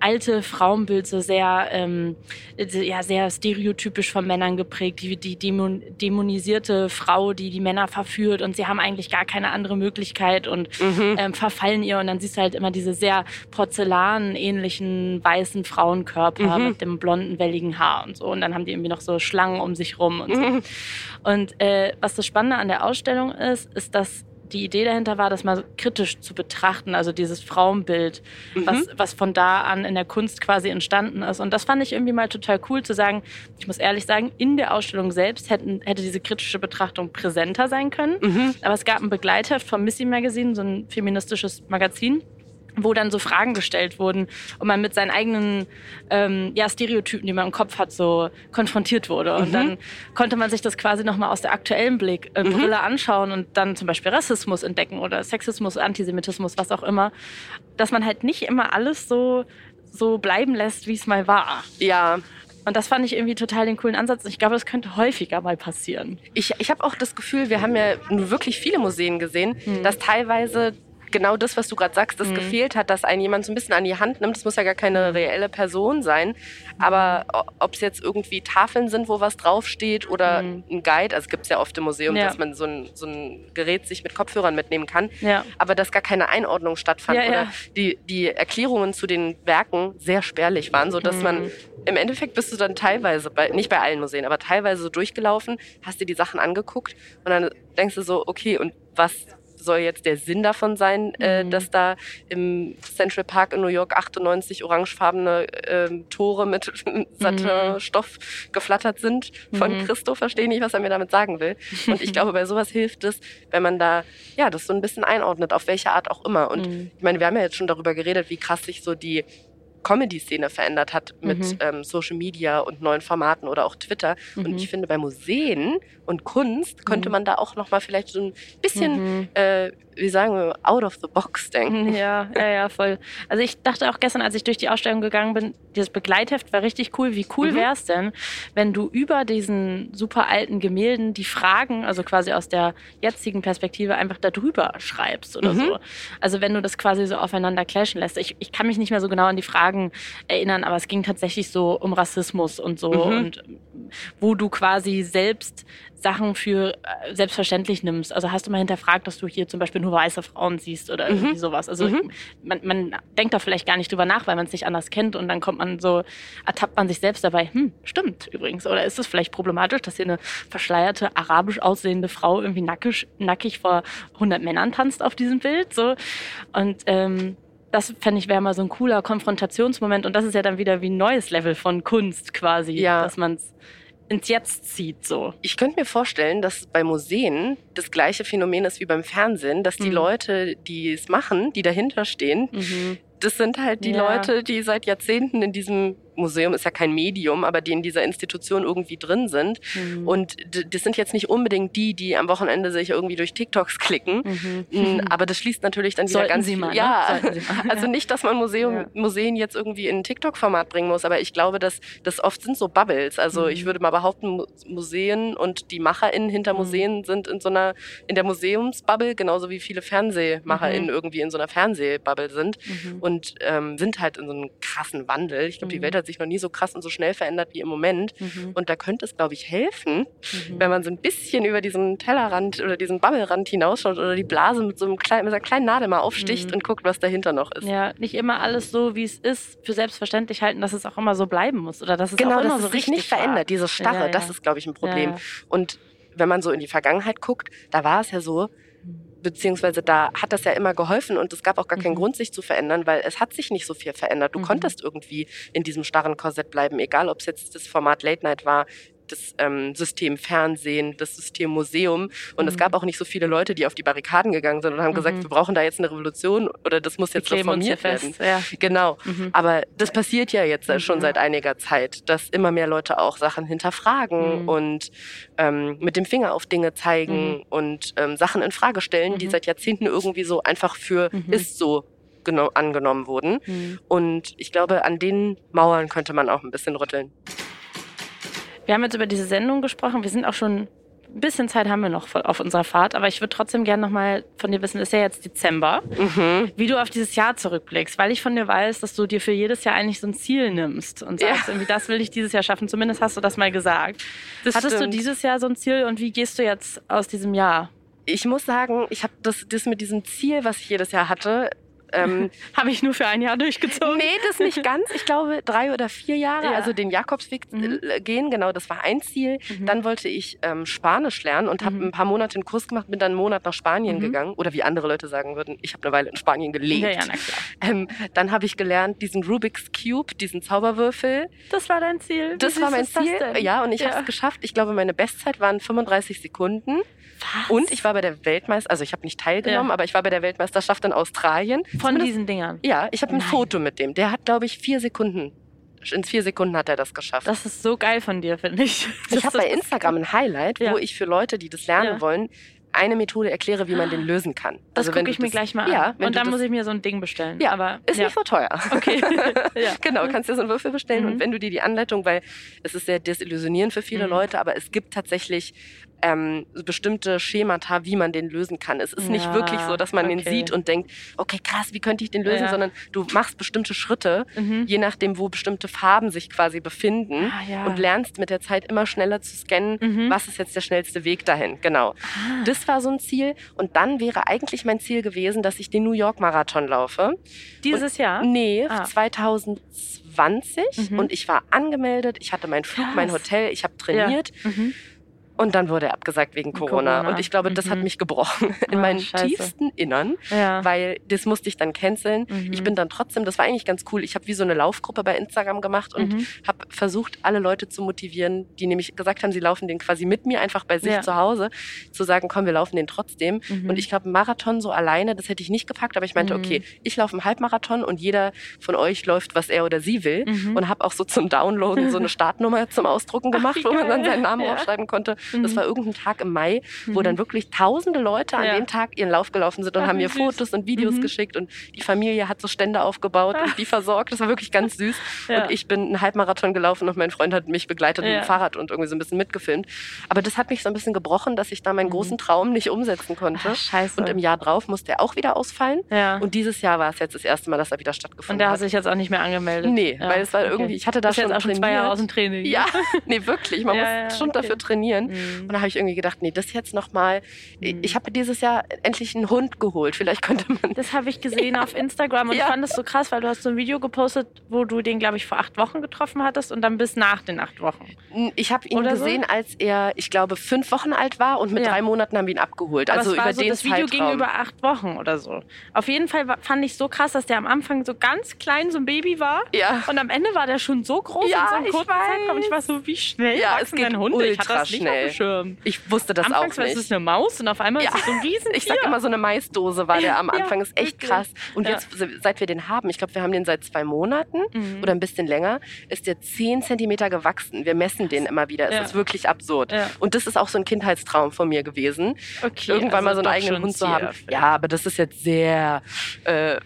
B: alte Frauenbild, so sehr, ähm, ja, sehr stereotypisch von Männern geprägt. Die, die dämonisierte Frau, die die Männer verführt und sie haben eigentlich gar keine andere Möglichkeit und mhm. ähm, verfallen ihr. Und dann siehst du halt immer diese sehr porzellanähnlichen weißen Frauenkörper mhm. mit dem blonden, welligen Haar und so. Und dann haben die irgendwie noch so Schlangen um sich rum und so. Und äh, was das Spannende an der Ausstellung ist, ist, dass die Idee dahinter war, das mal kritisch zu betrachten, also dieses Frauenbild, mhm. was, was von da an in der Kunst quasi entstanden ist. Und das fand ich irgendwie mal total cool zu sagen. Ich muss ehrlich sagen, in der Ausstellung selbst hätten, hätte diese kritische Betrachtung präsenter sein können. Mhm. Aber es gab ein Begleitheft vom Missy Magazine, so ein feministisches Magazin wo dann so Fragen gestellt wurden und man mit seinen eigenen ähm, ja, Stereotypen, die man im Kopf hat, so konfrontiert wurde. Und mhm. dann konnte man sich das quasi nochmal aus der aktuellen Blick, äh, mhm. Brille mhm. anschauen und dann zum Beispiel Rassismus entdecken oder Sexismus, Antisemitismus, was auch immer. Dass man halt nicht immer alles so, so bleiben lässt, wie es mal war.
A: Ja.
B: Und das fand ich irgendwie total den coolen Ansatz. Ich glaube, das könnte häufiger mal passieren.
A: Ich, ich habe auch das Gefühl, wir haben ja wirklich viele Museen gesehen, mhm. dass teilweise genau das, was du gerade sagst, das mhm. gefehlt hat, dass einen jemand so ein bisschen an die Hand nimmt. Das muss ja gar keine reelle Person sein. Aber ob es jetzt irgendwie Tafeln sind, wo was draufsteht oder mhm. ein Guide, also gibt es ja oft im Museum, ja. dass man so ein, so ein Gerät sich mit Kopfhörern mitnehmen kann, ja. aber dass gar keine Einordnung stattfand ja, oder die, die Erklärungen zu den Werken sehr spärlich waren, sodass mhm. man im Endeffekt bist du dann teilweise, bei, nicht bei allen Museen, aber teilweise so durchgelaufen, hast dir die Sachen angeguckt und dann denkst du so, okay, und was soll jetzt der Sinn davon sein, äh, mhm. dass da im Central Park in New York 98 orangefarbene äh, Tore mit Satinstoff mhm. geflattert sind von mhm. Christo? Verstehe nicht, was er mir damit sagen will. Und ich glaube, bei sowas hilft es, wenn man da ja das so ein bisschen einordnet, auf welche Art auch immer. Und mhm. ich meine, wir haben ja jetzt schon darüber geredet, wie krass sich so die Comedy-Szene verändert hat mit mhm. ähm, Social Media und neuen Formaten oder auch Twitter. Mhm. Und ich finde, bei Museen und Kunst könnte mhm. man da auch noch mal vielleicht so ein bisschen, mhm. äh, wie sagen wir, out of the box denken.
B: Ja, ja, ja, voll. Also ich dachte auch gestern, als ich durch die Ausstellung gegangen bin, dieses Begleitheft war richtig cool. Wie cool mhm. wäre es denn, wenn du über diesen super alten Gemälden die Fragen, also quasi aus der jetzigen Perspektive, einfach darüber schreibst oder mhm. so. Also wenn du das quasi so aufeinander clashen lässt. Ich, ich kann mich nicht mehr so genau an die Frage Fragen erinnern, aber es ging tatsächlich so um Rassismus und so mhm. und wo du quasi selbst Sachen für äh, selbstverständlich nimmst. Also hast du mal hinterfragt, dass du hier zum Beispiel nur weiße Frauen siehst oder irgendwie mhm. sowas. Also mhm. man, man denkt da vielleicht gar nicht drüber nach, weil man es nicht anders kennt und dann kommt man so, ertappt man sich selbst dabei, hm, stimmt übrigens. Oder ist es vielleicht problematisch, dass hier eine verschleierte, arabisch aussehende Frau irgendwie nackig, nackig vor 100 Männern tanzt auf diesem Bild? So. Und ähm, das fände ich wäre mal so ein cooler Konfrontationsmoment und das ist ja dann wieder wie ein neues Level von Kunst quasi, ja. dass man es ins Jetzt zieht. So.
A: Ich könnte mir vorstellen, dass bei Museen das gleiche Phänomen ist wie beim Fernsehen, dass die mhm. Leute, die es machen, die dahinter stehen, mhm. das sind halt die ja. Leute, die seit Jahrzehnten in diesem Museum ist ja kein Medium, aber die in dieser Institution irgendwie drin sind. Mhm. Und das sind jetzt nicht unbedingt die, die am Wochenende sich irgendwie durch TikToks klicken. Mhm. Aber das schließt natürlich dann wieder ganz
B: Sie mal,
A: ja, ne? also nicht, dass man Museum, ja. Museen jetzt irgendwie in ein TikTok-Format bringen muss, aber ich glaube, dass das oft sind so Bubbles. Also mhm. ich würde mal behaupten, Museen und die MacherInnen hinter mhm. Museen sind in so einer, in der Museumsbubble, genauso wie viele FernsehmacherInnen mhm. irgendwie in so einer Fernsehbubble sind mhm. und ähm, sind halt in so einem krassen Wandel. Ich glaube, die Welt hat sich noch nie so krass und so schnell verändert wie im Moment. Mhm. Und da könnte es, glaube ich, helfen, mhm. wenn man so ein bisschen über diesen Tellerrand oder diesen Bubblerand hinausschaut oder die Blase mit so einem kleinen, mit einer kleinen Nadel mal aufsticht mhm. und guckt, was dahinter noch ist.
B: Ja, nicht immer alles so, wie es ist, für selbstverständlich halten, dass es auch immer so bleiben muss oder dass es
A: genau,
B: auch immer
A: dass
B: so
A: es sich nicht verändert. Diese Starre, ja, ja. das ist, glaube ich, ein Problem.
B: Ja,
A: und wenn man so in die Vergangenheit guckt, da war es ja so, beziehungsweise da hat das ja immer geholfen und es gab auch gar keinen mhm. Grund, sich zu verändern, weil es hat sich nicht so viel verändert. Du mhm. konntest irgendwie in diesem starren Korsett bleiben, egal ob es jetzt das Format Late Night war, das ähm, System Fernsehen, das System Museum. Und mhm. es gab auch nicht so viele Leute, die auf die Barrikaden gegangen sind und haben mhm. gesagt, wir brauchen da jetzt eine Revolution oder das muss jetzt reformiert werden.
B: Ja.
A: Genau. Mhm. Aber das passiert ja jetzt schon mhm. seit einiger Zeit, dass immer mehr Leute auch Sachen hinterfragen mhm. und ähm, mit dem Finger auf Dinge zeigen mhm. und ähm, Sachen in Frage stellen, die seit Jahrzehnten irgendwie so einfach für ist so angenommen wurden. Und ich glaube, an den Mauern könnte man auch ein bisschen rütteln.
B: Wir haben jetzt über diese Sendung gesprochen. Wir sind auch schon ein bisschen Zeit haben wir noch auf unserer Fahrt, aber ich würde trotzdem gerne noch mal von dir wissen, es ist ja jetzt Dezember, mhm. wie du auf dieses Jahr zurückblickst, weil ich von dir weiß, dass du dir für jedes Jahr eigentlich so ein Ziel nimmst und sagst, ja. irgendwie das will ich dieses Jahr schaffen. Zumindest hast du das mal gesagt. Das Hattest stimmt. du dieses Jahr so ein Ziel und wie gehst du jetzt aus diesem Jahr?
A: Ich muss sagen, ich habe das, das mit diesem Ziel, was ich jedes Jahr hatte, ähm,
B: Habe ich nur für ein Jahr durchgezogen?
A: Nee, das nicht ganz. Ich glaube drei oder vier Jahre. Ja. Also den Jakobsweg mhm. Äh, gehen, genau, das war ein Ziel. Mhm. Dann wollte ich ähm, Spanisch lernen und habe mhm. ein paar Monate einen Kurs gemacht, bin dann einen Monat nach Spanien mhm. gegangen. Oder wie andere Leute sagen würden, ich habe eine Weile in Spanien gelebt.
B: Ja, ja, na klar.
A: Ähm, dann habe ich gelernt, diesen Rubik's Cube, diesen Zauberwürfel.
B: Das war dein Ziel.
A: Das Wie war mein Ziel. Ja, und ich ja. habe es geschafft. Ich glaube, meine Bestzeit waren 35 Sekunden.
B: Was?
A: Und ich war bei der Weltmeisterschaft, also ich habe nicht teilgenommen, ja. aber ich war bei der Weltmeisterschaft in Australien.
B: Von Zumindest, diesen Dingern?
A: Ja, ich habe ein Foto mit dem. Der hat, glaube ich, vier Sekunden in vier Sekunden hat er das geschafft.
B: Das ist so geil von dir, finde ich.
A: Ich habe bei Instagram ein Highlight, ja. wo ich für Leute, die das lernen ja. wollen, eine Methode erkläre, wie man den lösen kann.
B: Das also, gucke ich mir gleich mal an. Ja, und dann muss ich mir so ein Ding bestellen.
A: Ja,
B: aber
A: ist
B: ja.
A: nicht so teuer.
B: Okay.
A: ja. Genau, kannst dir so einen Würfel bestellen mhm. und wenn du dir die Anleitung, weil es ist sehr desillusionierend für viele mhm. Leute, aber es gibt tatsächlich ähm, bestimmte Schemata, wie man den lösen kann. Es ist ja, nicht wirklich so, dass man okay. den sieht und denkt, okay, krass, wie könnte ich den lösen, ja. sondern du machst bestimmte Schritte, mhm. je nachdem, wo bestimmte Farben sich quasi befinden
B: ah, ja.
A: und lernst mit der Zeit immer schneller zu scannen, mhm. was ist jetzt der schnellste Weg dahin. Genau. Ah. Das war so ein Ziel. Und dann wäre eigentlich mein Ziel gewesen, dass ich den New York Marathon laufe.
B: Dieses
A: und,
B: Jahr?
A: Nee, ah. 2020. Mhm. Und ich war angemeldet, ich hatte meinen Flug, mein Hotel, ich habe trainiert. Mhm. Und dann wurde er abgesagt wegen Corona. Corona. Und ich glaube, das mhm. hat mich gebrochen in oh, meinem Scheiße. tiefsten Innern,
B: ja.
A: weil das musste ich dann canceln. Mhm. Ich bin dann trotzdem, das war eigentlich ganz cool. Ich habe wie so eine Laufgruppe bei Instagram gemacht und mhm. habe versucht, alle Leute zu motivieren, die nämlich gesagt haben, sie laufen den quasi mit mir einfach bei sich ja. zu Hause, zu sagen, komm, wir laufen den trotzdem. Mhm. Und ich glaube, Marathon so alleine, das hätte ich nicht gepackt, aber ich meinte, mhm. okay, ich laufe einen Halbmarathon und jeder von euch läuft, was er oder sie will. Mhm. Und habe auch so zum Downloaden so eine Startnummer zum Ausdrucken gemacht, Ach, wo man dann seinen Namen ja. aufschreiben konnte Mhm. Das war irgendein Tag im Mai, wo mhm. dann wirklich tausende Leute an ja. dem Tag ihren Lauf gelaufen sind und Ach, haben mir süß. Fotos und Videos mhm. geschickt und die Familie hat so Stände aufgebaut Ach. und die versorgt. Das war wirklich ganz süß. Ja. Und ich bin einen Halbmarathon gelaufen und mein Freund hat mich begleitet ja. mit dem Fahrrad und irgendwie so ein bisschen mitgefilmt. Aber das hat mich so ein bisschen gebrochen, dass ich da meinen mhm. großen Traum nicht umsetzen konnte. Ach, scheiße. Und im Jahr drauf musste er auch wieder ausfallen. Ja. Und dieses Jahr war es jetzt das erste Mal, dass er wieder stattgefunden hat. Und
B: der hat sich jetzt auch nicht mehr angemeldet?
A: Nee, weil es war okay. irgendwie, ich hatte da schon,
B: schon zwei Jahre aus dem Training.
A: Ja, nee, wirklich. Man muss schon dafür trainieren. Mhm. Und da habe ich irgendwie gedacht, nee, das jetzt nochmal. Mhm. Ich habe dieses Jahr endlich einen Hund geholt. Vielleicht könnte man.
B: Das habe ich gesehen auf Instagram und ich fand das so krass, weil du hast so ein Video gepostet, wo du den, glaube ich, vor acht Wochen getroffen hattest und dann bis nach den acht Wochen.
A: Ich habe ihn Oder gesehen, so? als er, ich glaube, fünf Wochen alt war und mit drei Monaten haben wir ihn abgeholt.
B: Aber
A: also über
B: so,
A: den
B: das Video ging über acht Wochen oder so. Auf jeden Fall fand ich so krass, dass der am Anfang so ganz klein, so ein Baby war. Ja. Und am Ende war der schon so groß
A: ja,
B: in so einem kurzen Zeitraum. Ich war so, wie schnell ja,
A: es geht Hunde?
B: Ultra
A: ich hatte das nicht schnell. Auf dem Schirm. Ich wusste das
B: Anfangs
A: auch nicht.
B: war es eine Maus und auf einmal ja. ist es so ein riesen
A: Ich sag immer, so eine Maisdose war der am Anfang. ist echt krass. Und jetzt, seit wir den haben, ich glaube, wir haben den seit zwei Monaten mhm. oder ein bisschen länger, ist der zehn Zentimeter gewachsen. Wir messen den immer wieder. Es ist wirklich absurd. Und das ist auch so ein Kindheitstraum von mir gewesen. Okay, irgendwann also mal so einen eigenen Hund zu haben. Ja, aber das ist jetzt sehr äh,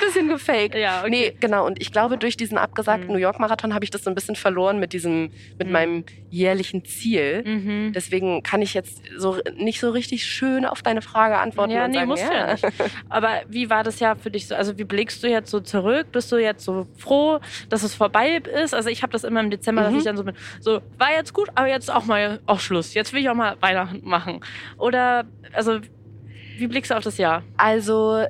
A: bisschen gefaked. Ja, okay. Nee, genau. Und ich glaube, durch diesen abgesagten mhm. New York Marathon habe ich das so ein bisschen verloren mit diesem, mit mhm. meinem jährlichen Ziel. Mhm. Deswegen kann ich jetzt so nicht so richtig schön auf deine Frage antworten.
B: Ja,
A: und
B: nee,
A: sagen,
B: musst ja. ja nicht. Aber wie war das Jahr für dich so? Also wie blickst du jetzt so zurück? Bist du jetzt so froh, dass es vorbei ist? Also ich habe das immer im Dezember, dass mhm. ich dann so bin, so war jetzt gut, aber jetzt auch mal auch Schluss. Jetzt will ich auch mal Weihnachten machen. Oder also wie blickst du auf das Jahr?
A: Also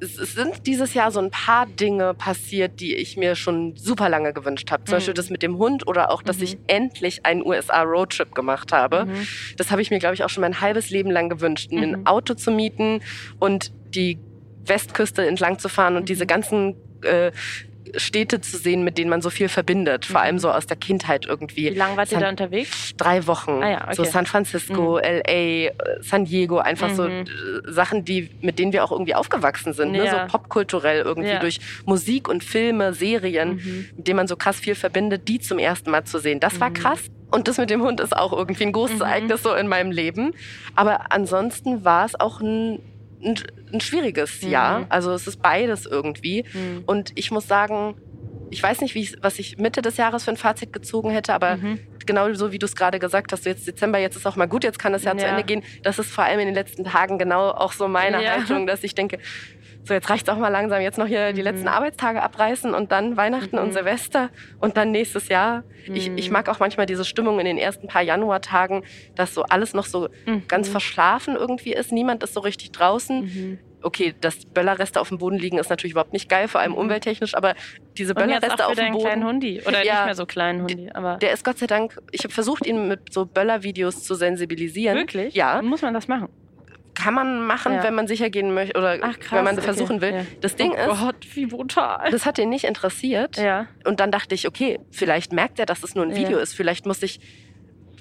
A: es, sind dieses Jahr so ein paar Dinge passiert, die ich mir schon super lange gewünscht habe. Zum mhm. Beispiel das mit dem Hund oder auch, dass mhm. ich endlich einen USA-Roadtrip gemacht habe. Mhm. Das habe ich mir, glaube ich, auch schon mein halbes Leben lang gewünscht, ein mhm. Auto zu mieten und die Westküste entlang zu fahren und diese mhm. ganzen äh, Städte zu sehen, mit denen man so viel verbindet, vor allem mhm. so aus der Kindheit irgendwie.
B: Wie lange wart ihr da unterwegs?
A: Drei Wochen. Ah ja, okay. So San Francisco, mhm. LA, San Diego, einfach mhm. so äh, Sachen, die, mit denen wir auch irgendwie aufgewachsen sind, ja. ne? so popkulturell irgendwie ja. durch Musik und Filme, Serien, mhm. mit denen man so krass viel verbindet, die zum ersten Mal zu sehen. Das war mhm. krass. Und das mit dem Hund ist auch irgendwie ein großes mhm. Ereignis so in meinem Leben. Aber ansonsten war es auch ein ein, ein schwieriges mhm. Jahr. Also es ist beides irgendwie. Mhm. Und ich muss sagen, ich weiß nicht, ich, was ich Mitte des Jahres für ein Fazit gezogen hätte, aber mhm. genau so wie du es gerade gesagt hast, jetzt Dezember, jetzt ist auch mal gut, jetzt kann das Jahr ja. zu Ende gehen. Das ist vor allem in den letzten Tagen genau auch so meine ja. Haltung, dass ich denke, so jetzt reicht es auch mal langsam, jetzt noch hier die letzten mhm. Arbeitstage abreißen und dann Weihnachten mhm. und Silvester und dann nächstes Jahr. Mhm. Ich, ich mag auch manchmal diese Stimmung in den ersten paar Januartagen, dass so alles noch so mhm. ganz verschlafen irgendwie ist. Niemand ist so richtig draußen. Mhm. Okay, dass Böllerreste auf dem Boden liegen, ist natürlich überhaupt nicht geil, vor allem mhm. umwelttechnisch, aber diese Böllerreste auf dem Boden.
B: kleinen Hundi oder ja, nicht mehr so kleinen Hundi,
A: aber der ist Gott sei Dank, ich habe versucht ihn mit so Böllervideos zu sensibilisieren.
B: Wirklich?
A: Ja.
B: Muss man das machen?
A: Kann man machen, ja. wenn man sicher gehen möchte oder Ach, krass, wenn man okay. versuchen will. Ja. Das Ding
B: oh
A: ist,
B: Gott, wie brutal.
A: Das hat ihn nicht interessiert. Ja. Und dann dachte ich, okay, vielleicht merkt er, dass es nur ein Video ist. Vielleicht muss ich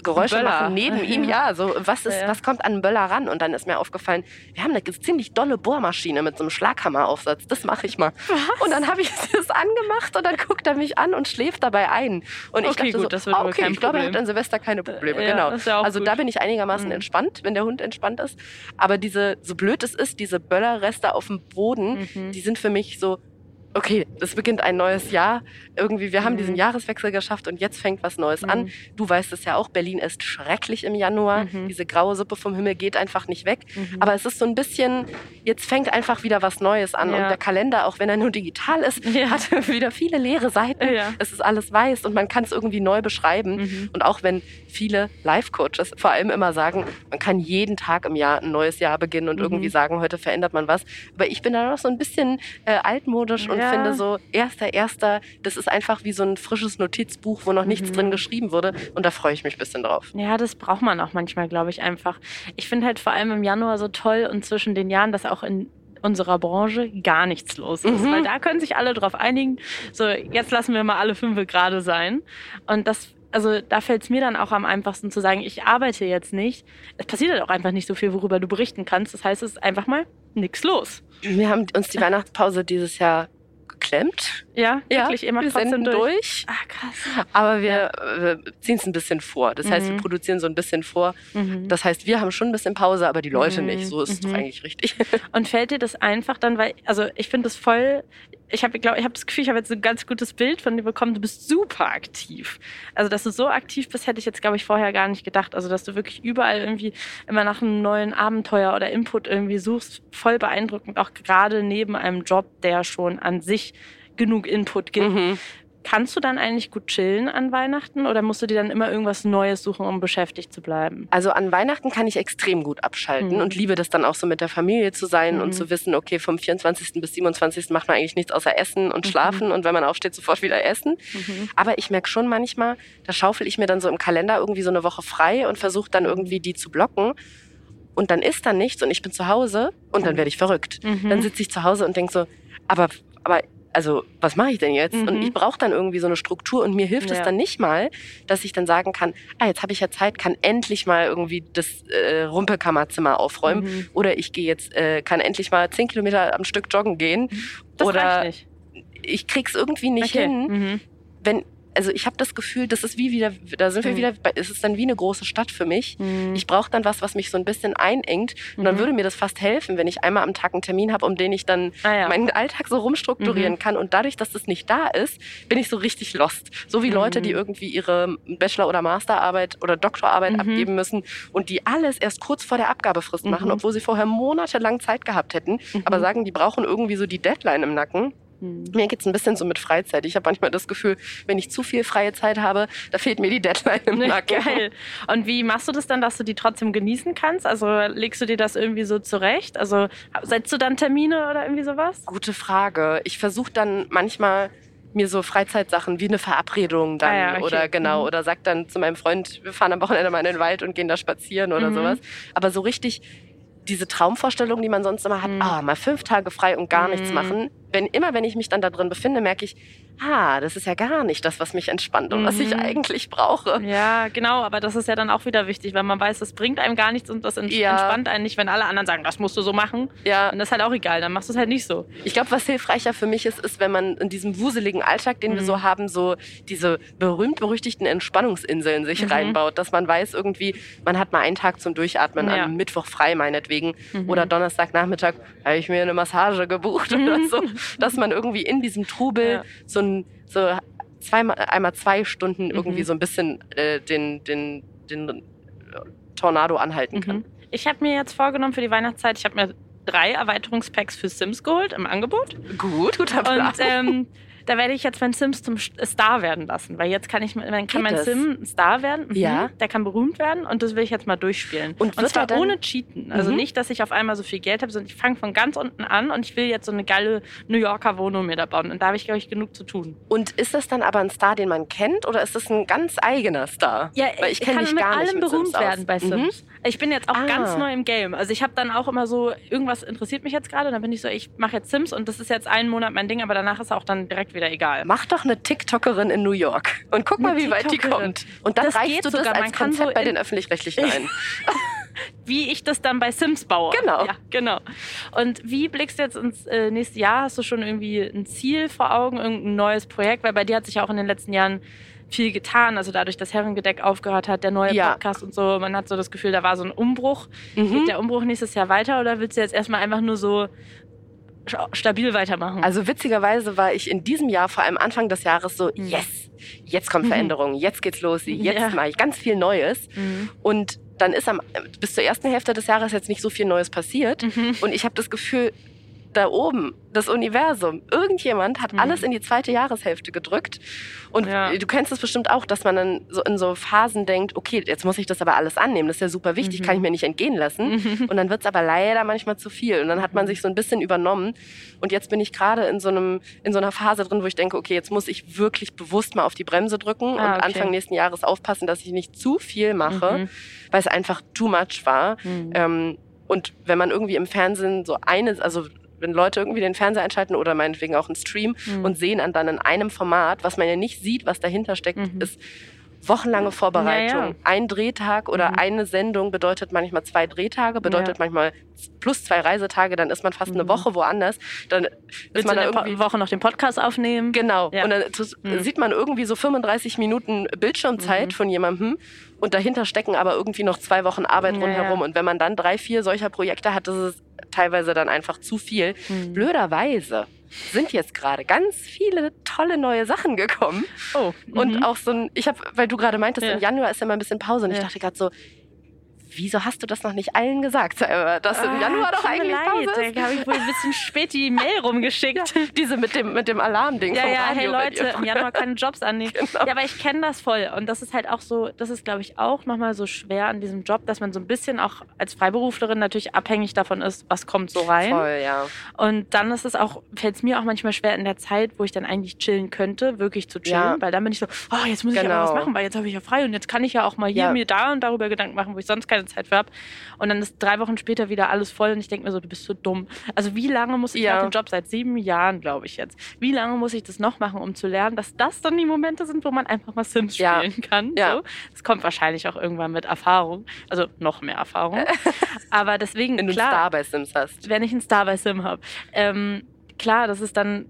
A: Geräusche Böller. machen neben ihm. Ja, so was ist, ja. was kommt an einen Böller ran? Und dann ist mir aufgefallen, wir haben eine ziemlich dolle Bohrmaschine mit so einem Schlaghammeraufsatz. Das mache ich mal. Was? Und dann habe ich das angemacht und dann guckt er mich an und schläft dabei ein. Und ich okay, dachte gut, so, ah, okay, ich glaube, er hat an Silvester keine Probleme. Ja, genau. Ja also gut. da bin ich einigermaßen mhm. entspannt, wenn der Hund entspannt ist. Aber diese, so blöd es ist, diese Böllerreste auf dem Boden, mhm. die sind für mich so okay, es beginnt ein neues Jahr. Irgendwie, wir haben mhm. diesen Jahreswechsel geschafft und jetzt fängt was Neues mhm. an. Du weißt es ja auch, Berlin ist schrecklich im Januar. Mhm. Diese graue Suppe vom Himmel geht einfach nicht weg. Mhm. Aber es ist so ein bisschen, jetzt fängt einfach wieder was Neues an. Ja. Und der Kalender, auch wenn er nur digital ist, ja. hat wieder viele leere Seiten. Ja. Es ist alles weiß und man kann es irgendwie neu beschreiben. Mhm. Und auch wenn viele Life-Coaches vor allem immer sagen, man kann jeden Tag im Jahr ein neues Jahr beginnen und mhm. irgendwie sagen, heute verändert man was. Aber ich bin da noch so ein bisschen äh, altmodisch und ja. finde so, erster, erster, das ist einfach wie so ein frisches Notizbuch, wo noch mhm. nichts drin geschrieben wurde. Und da freue ich mich ein bisschen drauf.
B: Ja, das braucht man auch manchmal, glaube ich, einfach. Ich finde halt vor allem im Januar so toll und zwischen den Jahren, dass auch in unserer Branche gar nichts los ist. Mhm. Weil da können sich alle drauf einigen, so jetzt lassen wir mal alle fünf gerade sein. Und das also da fällt es mir dann auch am einfachsten zu sagen, ich arbeite jetzt nicht. Es passiert halt auch einfach nicht so viel, worüber du berichten kannst. Das heißt, es ist einfach mal nichts los.
A: Wir haben uns die Weihnachtspause dieses Jahr geklemmt.
B: Ja, wirklich, ihr macht
A: wir
B: trotzdem durch.
A: durch.
B: Ah, krass.
A: Aber wir äh, ziehen es ein bisschen vor. Das heißt, wir
B: Mhm.
A: produzieren so ein bisschen vor.
B: Mhm.
A: Das heißt, wir haben schon ein bisschen Pause, aber die Leute
B: Mhm.
A: nicht. So ist es
B: Mhm.
A: doch eigentlich richtig.
B: Und fällt dir das einfach dann, weil, also ich finde das voll, ich habe glaub, ich hab das Gefühl, ich habe jetzt ein ganz gutes Bild von dir bekommen, du bist super aktiv. Also, dass du so aktiv bist, hätte ich jetzt, glaube ich, vorher gar nicht gedacht. Also, dass du wirklich überall irgendwie immer nach einem neuen Abenteuer oder Input irgendwie suchst, voll beeindruckend, auch gerade neben einem Job, der schon an sich genug Input gibt.
A: Mhm.
B: Kannst du dann eigentlich gut chillen an Weihnachten oder musst du dir dann immer irgendwas Neues suchen, um beschäftigt zu bleiben?
A: Also an Weihnachten kann ich extrem gut abschalten
B: Mhm.
A: und liebe das dann auch so mit der Familie zu sein
B: Mhm.
A: und zu wissen, okay, vom 24. bis 27. macht man eigentlich nichts außer essen und
B: Mhm.
A: schlafen und wenn man aufsteht, sofort wieder essen.
B: Mhm.
A: Aber ich merke schon manchmal, da schaufel ich mir dann so im Kalender irgendwie so eine Woche frei und versuche dann irgendwie die zu blocken. Und dann ist da nichts und ich bin zu Hause und dann
B: Mhm.
A: werde ich verrückt.
B: Mhm.
A: Dann sitze ich zu Hause und denke so, aber, aber, also, was mache ich denn jetzt? Und
B: Mhm.
A: ich brauche dann irgendwie so eine Struktur und mir hilft es
B: Ja.
A: dann nicht mal, dass ich dann sagen kann, ah, jetzt habe ich ja Zeit, kann endlich mal irgendwie das äh, Rumpelkammerzimmer aufräumen
B: Mhm.
A: oder ich gehe jetzt, äh, kann endlich mal zehn Kilometer am Stück joggen gehen
B: Das
A: oder
B: reicht nicht.
A: ich krieg's irgendwie nicht
B: Okay.
A: hin,
B: Mhm.
A: wenn also ich habe das Gefühl, das ist wie wieder, da sind wir
B: Mhm.
A: wieder, bei, es ist dann wie eine große Stadt für mich.
B: Mhm.
A: Ich brauche dann was, was mich so ein bisschen einengt. Und dann
B: Mhm.
A: würde mir das fast helfen, wenn ich einmal am Tag einen Termin habe, um den ich dann
B: ah, ja.
A: meinen Alltag so rumstrukturieren
B: Mhm.
A: kann. Und dadurch, dass das nicht da ist, bin ich so richtig lost. So wie Leute, die
B: Mhm.
A: irgendwie ihre Bachelor- oder Masterarbeit oder Doktorarbeit abgeben müssen und die alles erst kurz vor der Abgabefrist machen, obwohl sie vorher monatelang Zeit gehabt hätten, aber sagen, die brauchen irgendwie so die Deadline im Nacken.
B: Mhm.
A: Mir geht's ein bisschen so mit Freizeit. Ich habe manchmal das Gefühl, wenn ich zu viel freie Zeit habe, da fehlt mir die Deadline im Nacken.
B: Geil. Und wie machst du das dann, dass du die trotzdem genießen kannst? Also legst du dir das irgendwie so zurecht? Also setzt du dann Termine oder irgendwie sowas?
A: Gute Frage. Ich versuche dann manchmal mir so Freizeitsachen wie eine Verabredung dann
B: Ah ja, okay.
A: oder genau
B: Mhm.
A: oder sag dann zu meinem Freund, wir fahren am Wochenende mal in den Wald und gehen da spazieren oder
B: Mhm.
A: sowas. Aber so richtig diese Traumvorstellung, die man sonst immer hat,
B: Mhm.
A: ah, mal fünf Tage frei und gar nichts
B: Mhm.
A: machen. Wenn immer, wenn ich mich dann da drin befinde, merke ich, ah, das ist ja gar nicht das, was mich entspannt und was ich
B: Mhm.
A: eigentlich brauche.
B: Ja, genau, aber das ist ja dann auch wieder wichtig, weil man weiß, das bringt einem gar nichts und das ents
A: Ja.
B: entspannt einen nicht, wenn alle anderen sagen, das musst du so machen.
A: Ja,
B: Und das ist halt auch egal, dann machst du es halt nicht so.
A: Ich glaube, was hilfreicher für mich ist, ist, wenn man in diesem wuseligen Alltag, den wir
B: Mhm.
A: so haben, so diese berühmt-berüchtigten Entspannungsinseln sich
B: Mhm.
A: reinbaut, dass man weiß irgendwie, man hat mal einen Tag zum Durchatmen,
B: Ja.
A: am Mittwoch frei meinetwegen
B: Mhm.
A: oder Donnerstagnachmittag habe ich mir eine Massage gebucht oder so, dass man irgendwie in diesem Trubel
B: Ja.
A: so ein so zweimal einmal zwei Stunden
B: Mhm.
A: irgendwie so ein bisschen äh, den den den Tornado anhalten kann.
B: Mhm. Ich habe mir jetzt vorgenommen für die Weihnachtszeit, ich habe mir drei Erweiterungspacks für Sims geholt im Angebot.
A: Gut, guter Plan.
B: Und ähm, da werde ich jetzt mein Sims zum St- Star werden lassen, weil jetzt kann ich, dann kann mein? Sim ein Star werden. Mhm.
A: Ja.
B: Der kann berühmt werden und das will ich jetzt mal durchspielen.
A: Und wird
B: zwar ohne Cheaten. Also
A: Mhm.
B: nicht, dass ich auf einmal so viel Geld habe, sondern ich fange von ganz unten an und ich will jetzt so eine geile New Yorker Wohnung mir da bauen. Und da habe ich, glaube ich, genug zu tun.
A: Und ist das dann aber ein Star, den man kennt, oder ist das ein ganz eigener Star?
B: Ja,
A: Weil ich
B: ich kann
A: mich
B: mit
A: gar nicht
B: allem
A: mit
B: berühmt
A: Sims
B: werden bei
A: Mhm.
B: Ich bin jetzt auch
A: Ah.
B: ganz neu im Game. Also ich habe dann auch immer so, irgendwas interessiert mich jetzt gerade. Dann bin ich so, ich mache jetzt Sims und das ist jetzt einen Monat mein Ding, aber danach ist auch dann direkt wieder egal.
A: Mach doch eine TikTokerin in New York und guck mal,
B: Eine
A: wie weit die kommt. Und dann
B: Das
A: reichst du das
B: sogar.
A: Als Konzept
B: so
A: bei den Öffentlich-Rechtlichen ein.
B: wie ich das dann bei Sims baue.
A: Genau.
B: Ja, genau. Und wie blickst du jetzt ins äh, nächste Jahr? Hast du schon irgendwie ein Ziel vor Augen, irgendein neues Projekt? Weil bei dir hat sich ja auch in den letzten Jahren viel getan. Also dadurch, dass Herrengedeck aufgehört hat, der neue
A: Ja.
B: Podcast und so. Man hat so das Gefühl, da war so ein Umbruch.
A: Mhm.
B: Geht der Umbruch nächstes Jahr weiter oder willst du jetzt erstmal einfach nur so sta- stabil weitermachen?
A: Also witzigerweise war ich in diesem Jahr, vor allem Anfang des Jahres, so,
B: Mhm.
A: yes, jetzt kommt
B: Mhm.
A: Veränderung, jetzt geht's los, jetzt
B: Ja.
A: mache ich ganz viel Neues.
B: Mhm.
A: Und dann ist am, bis zur ersten Hälfte des Jahres jetzt nicht so viel Neues passiert.
B: Mhm.
A: Und ich habe das Gefühl, da oben, das Universum, irgendjemand hat
B: Mhm.
A: alles in die zweite Jahreshälfte gedrückt. Und
B: Ja.
A: du kennst es bestimmt auch, dass man dann so in so Phasen denkt, okay, jetzt muss ich das aber alles annehmen, das ist ja super wichtig,
B: Mhm.
A: kann ich mir nicht entgehen lassen.
B: Mhm.
A: Und dann wird es aber leider manchmal zu viel. Und dann hat man sich so ein bisschen übernommen. Und jetzt bin ich gerade in so einem, in so einer Phase drin, wo ich denke, okay, jetzt muss ich wirklich bewusst mal auf die Bremse drücken
B: Ah,
A: und
B: okay.
A: Anfang nächsten Jahres aufpassen, dass ich nicht zu viel mache,
B: Mhm.
A: weil es einfach too much war.
B: Mhm.
A: Ähm, und wenn man irgendwie im Fernsehen so eine, also wenn Leute irgendwie den Fernseher einschalten oder meinetwegen auch einen Stream
B: Mhm.
A: und sehen an dann in einem Format, was man ja nicht sieht, was dahinter steckt,
B: Mhm.
A: ist wochenlange Vorbereitung.
B: Ja, ja.
A: Ein Drehtag oder
B: Mhm.
A: eine Sendung bedeutet manchmal zwei Drehtage, bedeutet
B: Ja.
A: manchmal plus zwei Reisetage, dann ist man fast eine
B: Mhm.
A: Woche woanders. Dann ist
B: Willst
A: man
B: du
A: da
B: in der
A: irgendwie
B: Po- Woche noch den Podcast aufnehmen?
A: Genau. Und dann
B: Mhm.
A: sieht man irgendwie so 35 Minuten Bildschirmzeit
B: Mhm.
A: von jemandem und dahinter stecken aber irgendwie noch zwei Wochen Arbeit rundherum. Und wenn man dann drei, vier solcher Projekte hat, das ist teilweise dann einfach zu viel.
B: Mhm.
A: Blöderweise sind jetzt gerade ganz viele tolle neue Sachen gekommen.
B: Oh.
A: Und
B: mhm.
A: auch so ein, ich habe, weil du gerade meintest,
B: Ja.
A: im Januar ist ja mal ein bisschen Pause und ich
B: Ja.
A: dachte gerade so, wieso hast du das noch nicht allen gesagt, Sarah, dass im
B: Ah,
A: Januar doch eigentlich Pause
B: leid,
A: ist?
B: Da habe ich wohl ein bisschen spät die Mail rumgeschickt.
A: Diese mit dem, mit dem Alarmding
B: Ja,
A: vom
B: ja,
A: Radio
B: hey Leute, im Januar keine Jobs annehmen.
A: Genau.
B: Ja, aber ich kenne das voll. Und das ist halt auch so, das ist, glaube ich, auch nochmal so schwer an diesem Job, dass man so ein bisschen auch als Freiberuflerin natürlich abhängig davon ist, was kommt so rein.
A: Voll, ja.
B: Und dann ist es auch, fällt es mir auch manchmal schwer in der Zeit, wo ich dann eigentlich chillen könnte, wirklich zu chillen.
A: Ja.
B: Weil dann bin ich so, oh, jetzt muss ich aber
A: Genau.
B: was machen, weil jetzt habe ich ja frei und jetzt kann ich ja auch mal hier
A: Ja.
B: mir da und darüber Gedanken machen, wo ich sonst keine Zeit für habe. Und dann ist drei Wochen später wieder alles voll und ich denke mir so, du bist so dumm. Also wie lange muss ich
A: Ja.
B: dem Job, seit sieben Jahren, glaube ich jetzt, wie lange muss ich das noch machen, um zu lernen, dass das dann die Momente sind, wo man einfach mal Sims
A: Ja.
B: spielen kann.
A: Ja.
B: So. Das kommt wahrscheinlich auch irgendwann mit Erfahrung, also noch mehr Erfahrung. Aber deswegen,
A: Wenn du einen
B: klar,
A: Star bei Sims hast.
B: wenn ich einen Star bei Sim habe. Ähm, klar, das ist dann,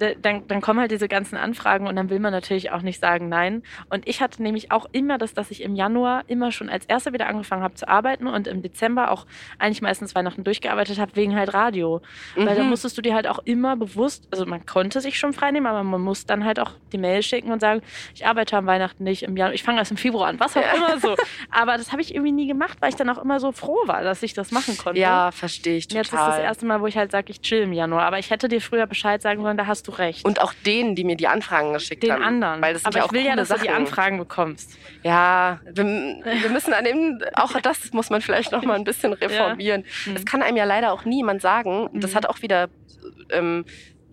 B: dann, dann kommen halt diese ganzen Anfragen und dann will man natürlich auch nicht sagen nein. Und ich hatte nämlich auch immer das, dass ich im Januar immer schon als Erster wieder angefangen habe zu arbeiten und im Dezember auch eigentlich meistens Weihnachten durchgearbeitet habe, wegen halt Radio. Weil da
A: Mhm.
B: musstest du dir halt auch immer bewusst, also man konnte sich schon freinehmen, aber man muss dann halt auch die Mail schicken und sagen, ich arbeite am Weihnachten nicht, im Januar, ich fange erst im Februar an, was auch
A: Ja.
B: immer so. Aber das habe ich irgendwie nie gemacht, weil ich dann auch immer so froh war, dass ich das machen konnte.
A: Ja, verstehe ich
B: Und Jetzt ist
A: total.
B: das erste Mal, wo ich halt sage, ich chill im Januar. Aber ich hätte dir früher Bescheid sagen sollen, da hast du recht.
A: Und auch denen, die mir die Anfragen geschickt
B: den
A: haben.
B: anderen.
A: Weil das sind
B: Aber
A: ja
B: ich
A: auch
B: will ja, dass du die
A: Sachen.
B: Anfragen bekommst.
A: Ja, wir, wir müssen an dem, auch das muss man vielleicht noch mal ein bisschen reformieren.
B: Mhm.
A: Das kann einem ja leider auch niemand sagen. Das
B: Mhm.
A: hat auch wieder ähm,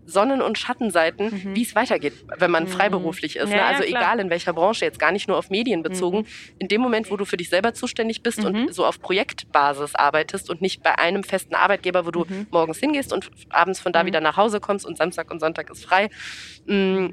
A: Sonnen- und Schattenseiten,
B: Mhm.
A: wie es weitergeht, wenn man
B: Mhm.
A: freiberuflich ist.
B: Ja,
A: ne?
B: ja,
A: Also
B: klar.
A: egal in welcher Branche, jetzt gar nicht nur auf Medien bezogen.
B: Mhm.
A: In dem Moment, wo du für dich selber zuständig bist
B: Mhm.
A: und so auf Projektbasis arbeitest und nicht bei einem festen Arbeitgeber, wo du
B: Mhm.
A: morgens hingehst und abends von da
B: Mhm.
A: wieder nach Hause kommst und Samstag und Sonntag ist frei, mh,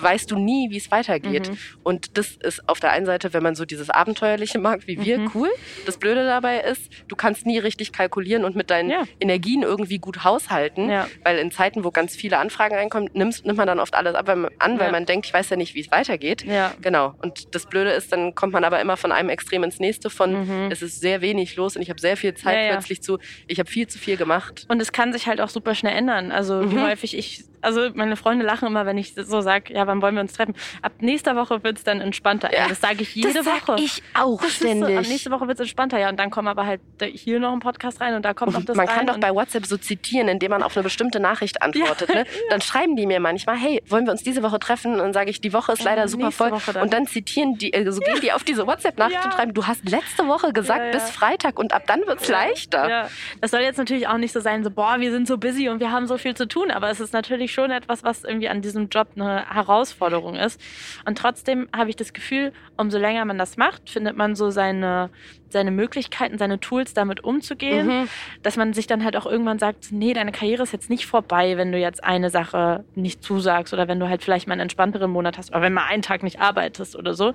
A: weißt du nie, wie es weitergeht.
B: Mhm.
A: Und das ist auf der einen Seite, wenn man so dieses Abenteuerliche mag wie wir,
B: Mhm.
A: cool. Das Blöde dabei ist, du kannst nie richtig kalkulieren und mit deinen
B: Ja.
A: Energien irgendwie gut haushalten.
B: Ja.
A: Weil in Zeiten, wo ganz viele Anfragen reinkommen, nimmst, nimmt man dann oft alles ab, weil man, an, weil
B: Ja.
A: man denkt, ich weiß ja nicht, wie es weitergeht.
B: Ja.
A: Genau. Und das Blöde ist, dann kommt man aber immer von einem Extrem ins nächste, von
B: Mhm.
A: es ist sehr wenig los und ich habe sehr viel Zeit plötzlich zu, ich habe viel zu viel gemacht.
B: Und es kann sich halt auch super schnell ändern. Also wie
A: Mhm.
B: häufig ich, also meine Freunde lachen immer, wenn ich so sage, ja, wann wollen wir uns treffen? Ab nächster Woche wird es dann entspannter.
A: Ja.
B: Das sage ich jede
A: das sag
B: Woche.
A: ich auch
B: Das ist so,
A: ständig.
B: ab nächste Woche wird es entspannter, ja. Und dann kommen aber halt hier noch ein Podcast rein und da kommt noch das
A: man
B: rein.
A: kann doch bei WhatsApp so zitieren, indem man auf eine bestimmte Nachricht antwortet. Ne? Dann schreiben die mir manchmal, hey, wollen wir uns diese Woche treffen? Und dann sage ich, die Woche ist
B: Ja,
A: leider super voll. Und dann zitieren die, also gehen die auf diese WhatsApp-Nachricht
B: Ja.
A: und schreiben, du hast letzte Woche gesagt
B: Ja, ja.
A: bis Freitag und ab dann wird's leichter.
B: Ja, das soll jetzt natürlich auch nicht so sein, so, boah, wir sind so busy und wir haben so viel zu tun, aber es ist natürlich schon etwas, was irgendwie an diesem Job eine Herausforderung ist. Und trotzdem habe ich das Gefühl, umso länger man das macht, findet man so seine, seine Möglichkeiten, seine Tools, damit umzugehen,
A: Mhm.
B: dass man sich dann halt auch irgendwann sagt, nee, deine Karriere ist jetzt nicht vorbei, wenn du jetzt eine Sache nicht zusagst oder wenn du halt vielleicht mal einen entspannteren Monat hast oder wenn mal einen Tag nicht arbeitest oder so.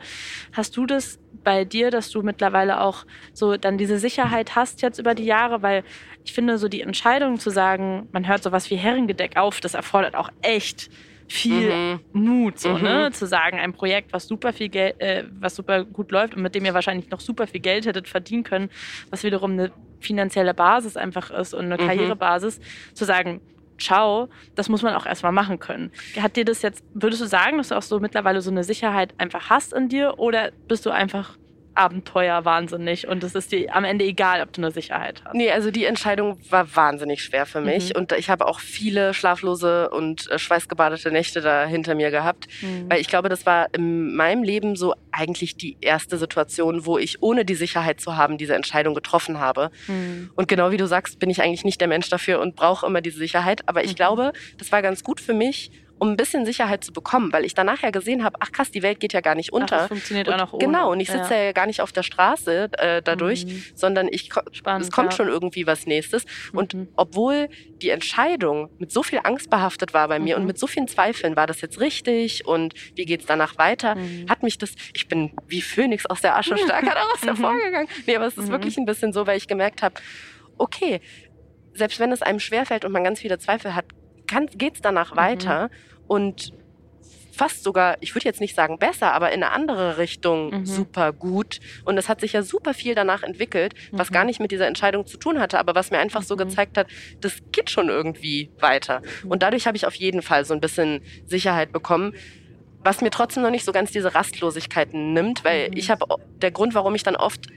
B: Hast du das bei dir, dass du mittlerweile auch so dann diese Sicherheit hast jetzt über die Jahre? Weil ich finde, so die Entscheidung zu sagen, man hört sowas wie Herrengedeck auf, das erfordert auch echt viel
A: Mhm.
B: Mut, so,
A: Mhm.
B: ne? Zu sagen, ein Projekt, was super viel Geld, äh, was super gut läuft und mit dem ihr wahrscheinlich noch super viel Geld hättet verdienen können, was wiederum eine finanzielle Basis einfach ist und eine
A: Mhm.
B: Karrierebasis, zu sagen, ciao, das muss man auch erstmal machen können. Hat dir das jetzt, würdest du sagen, dass du auch so mittlerweile so eine Sicherheit einfach hast in dir oder bist du einfach Abenteuer wahnsinnig und es ist dir am Ende egal, ob du eine Sicherheit hast?
A: Nee, also die Entscheidung war wahnsinnig schwer für mich
B: Mhm.
A: und ich habe auch viele schlaflose und äh, schweißgebadete Nächte da hinter mir gehabt,
B: Mhm.
A: weil ich glaube, das war in meinem Leben so eigentlich die erste Situation, wo ich ohne die Sicherheit zu haben diese Entscheidung getroffen habe.
B: Mhm.
A: Und genau wie du sagst, bin ich eigentlich nicht der Mensch dafür und brauche immer diese Sicherheit. Aber ich
B: Mhm.
A: glaube, das war ganz gut für mich, um ein bisschen Sicherheit zu bekommen, weil ich danach ja gesehen habe, ach krass, die Welt geht ja gar nicht unter. Ach, das
B: funktioniert und, auch noch ohne.
A: Genau, und ich sitze ja. ja. gar nicht auf der Straße äh, dadurch, mhm. sondern ich, Spannend, es kommt ja. schon irgendwie was Nächstes. Und mhm. obwohl die Entscheidung mit so viel Angst behaftet war bei mir mhm. und mit so vielen Zweifeln, war das jetzt richtig und wie geht es danach weiter, mhm. hat mich das, ich bin wie Phönix aus der Asche stärker daraus mhm. hervorgegangen. Nee, aber es ist mhm. wirklich ein bisschen so, weil ich gemerkt habe, okay, selbst wenn es einem schwerfällt und man ganz viele Zweifel hat, geht es danach mhm. weiter und fast sogar, ich würde jetzt nicht sagen besser, aber in eine andere Richtung mhm. super gut. Und es hat sich ja super viel danach entwickelt, was mhm. gar nicht mit dieser Entscheidung zu tun hatte, aber was mir einfach so mhm. gezeigt hat, das geht schon irgendwie weiter. Mhm. Und dadurch habe ich auf jeden Fall so ein bisschen Sicherheit bekommen. Was mir trotzdem noch nicht so ganz diese Rastlosigkeiten nimmt, weil mhm. ich habe der Grund, warum ich dann oft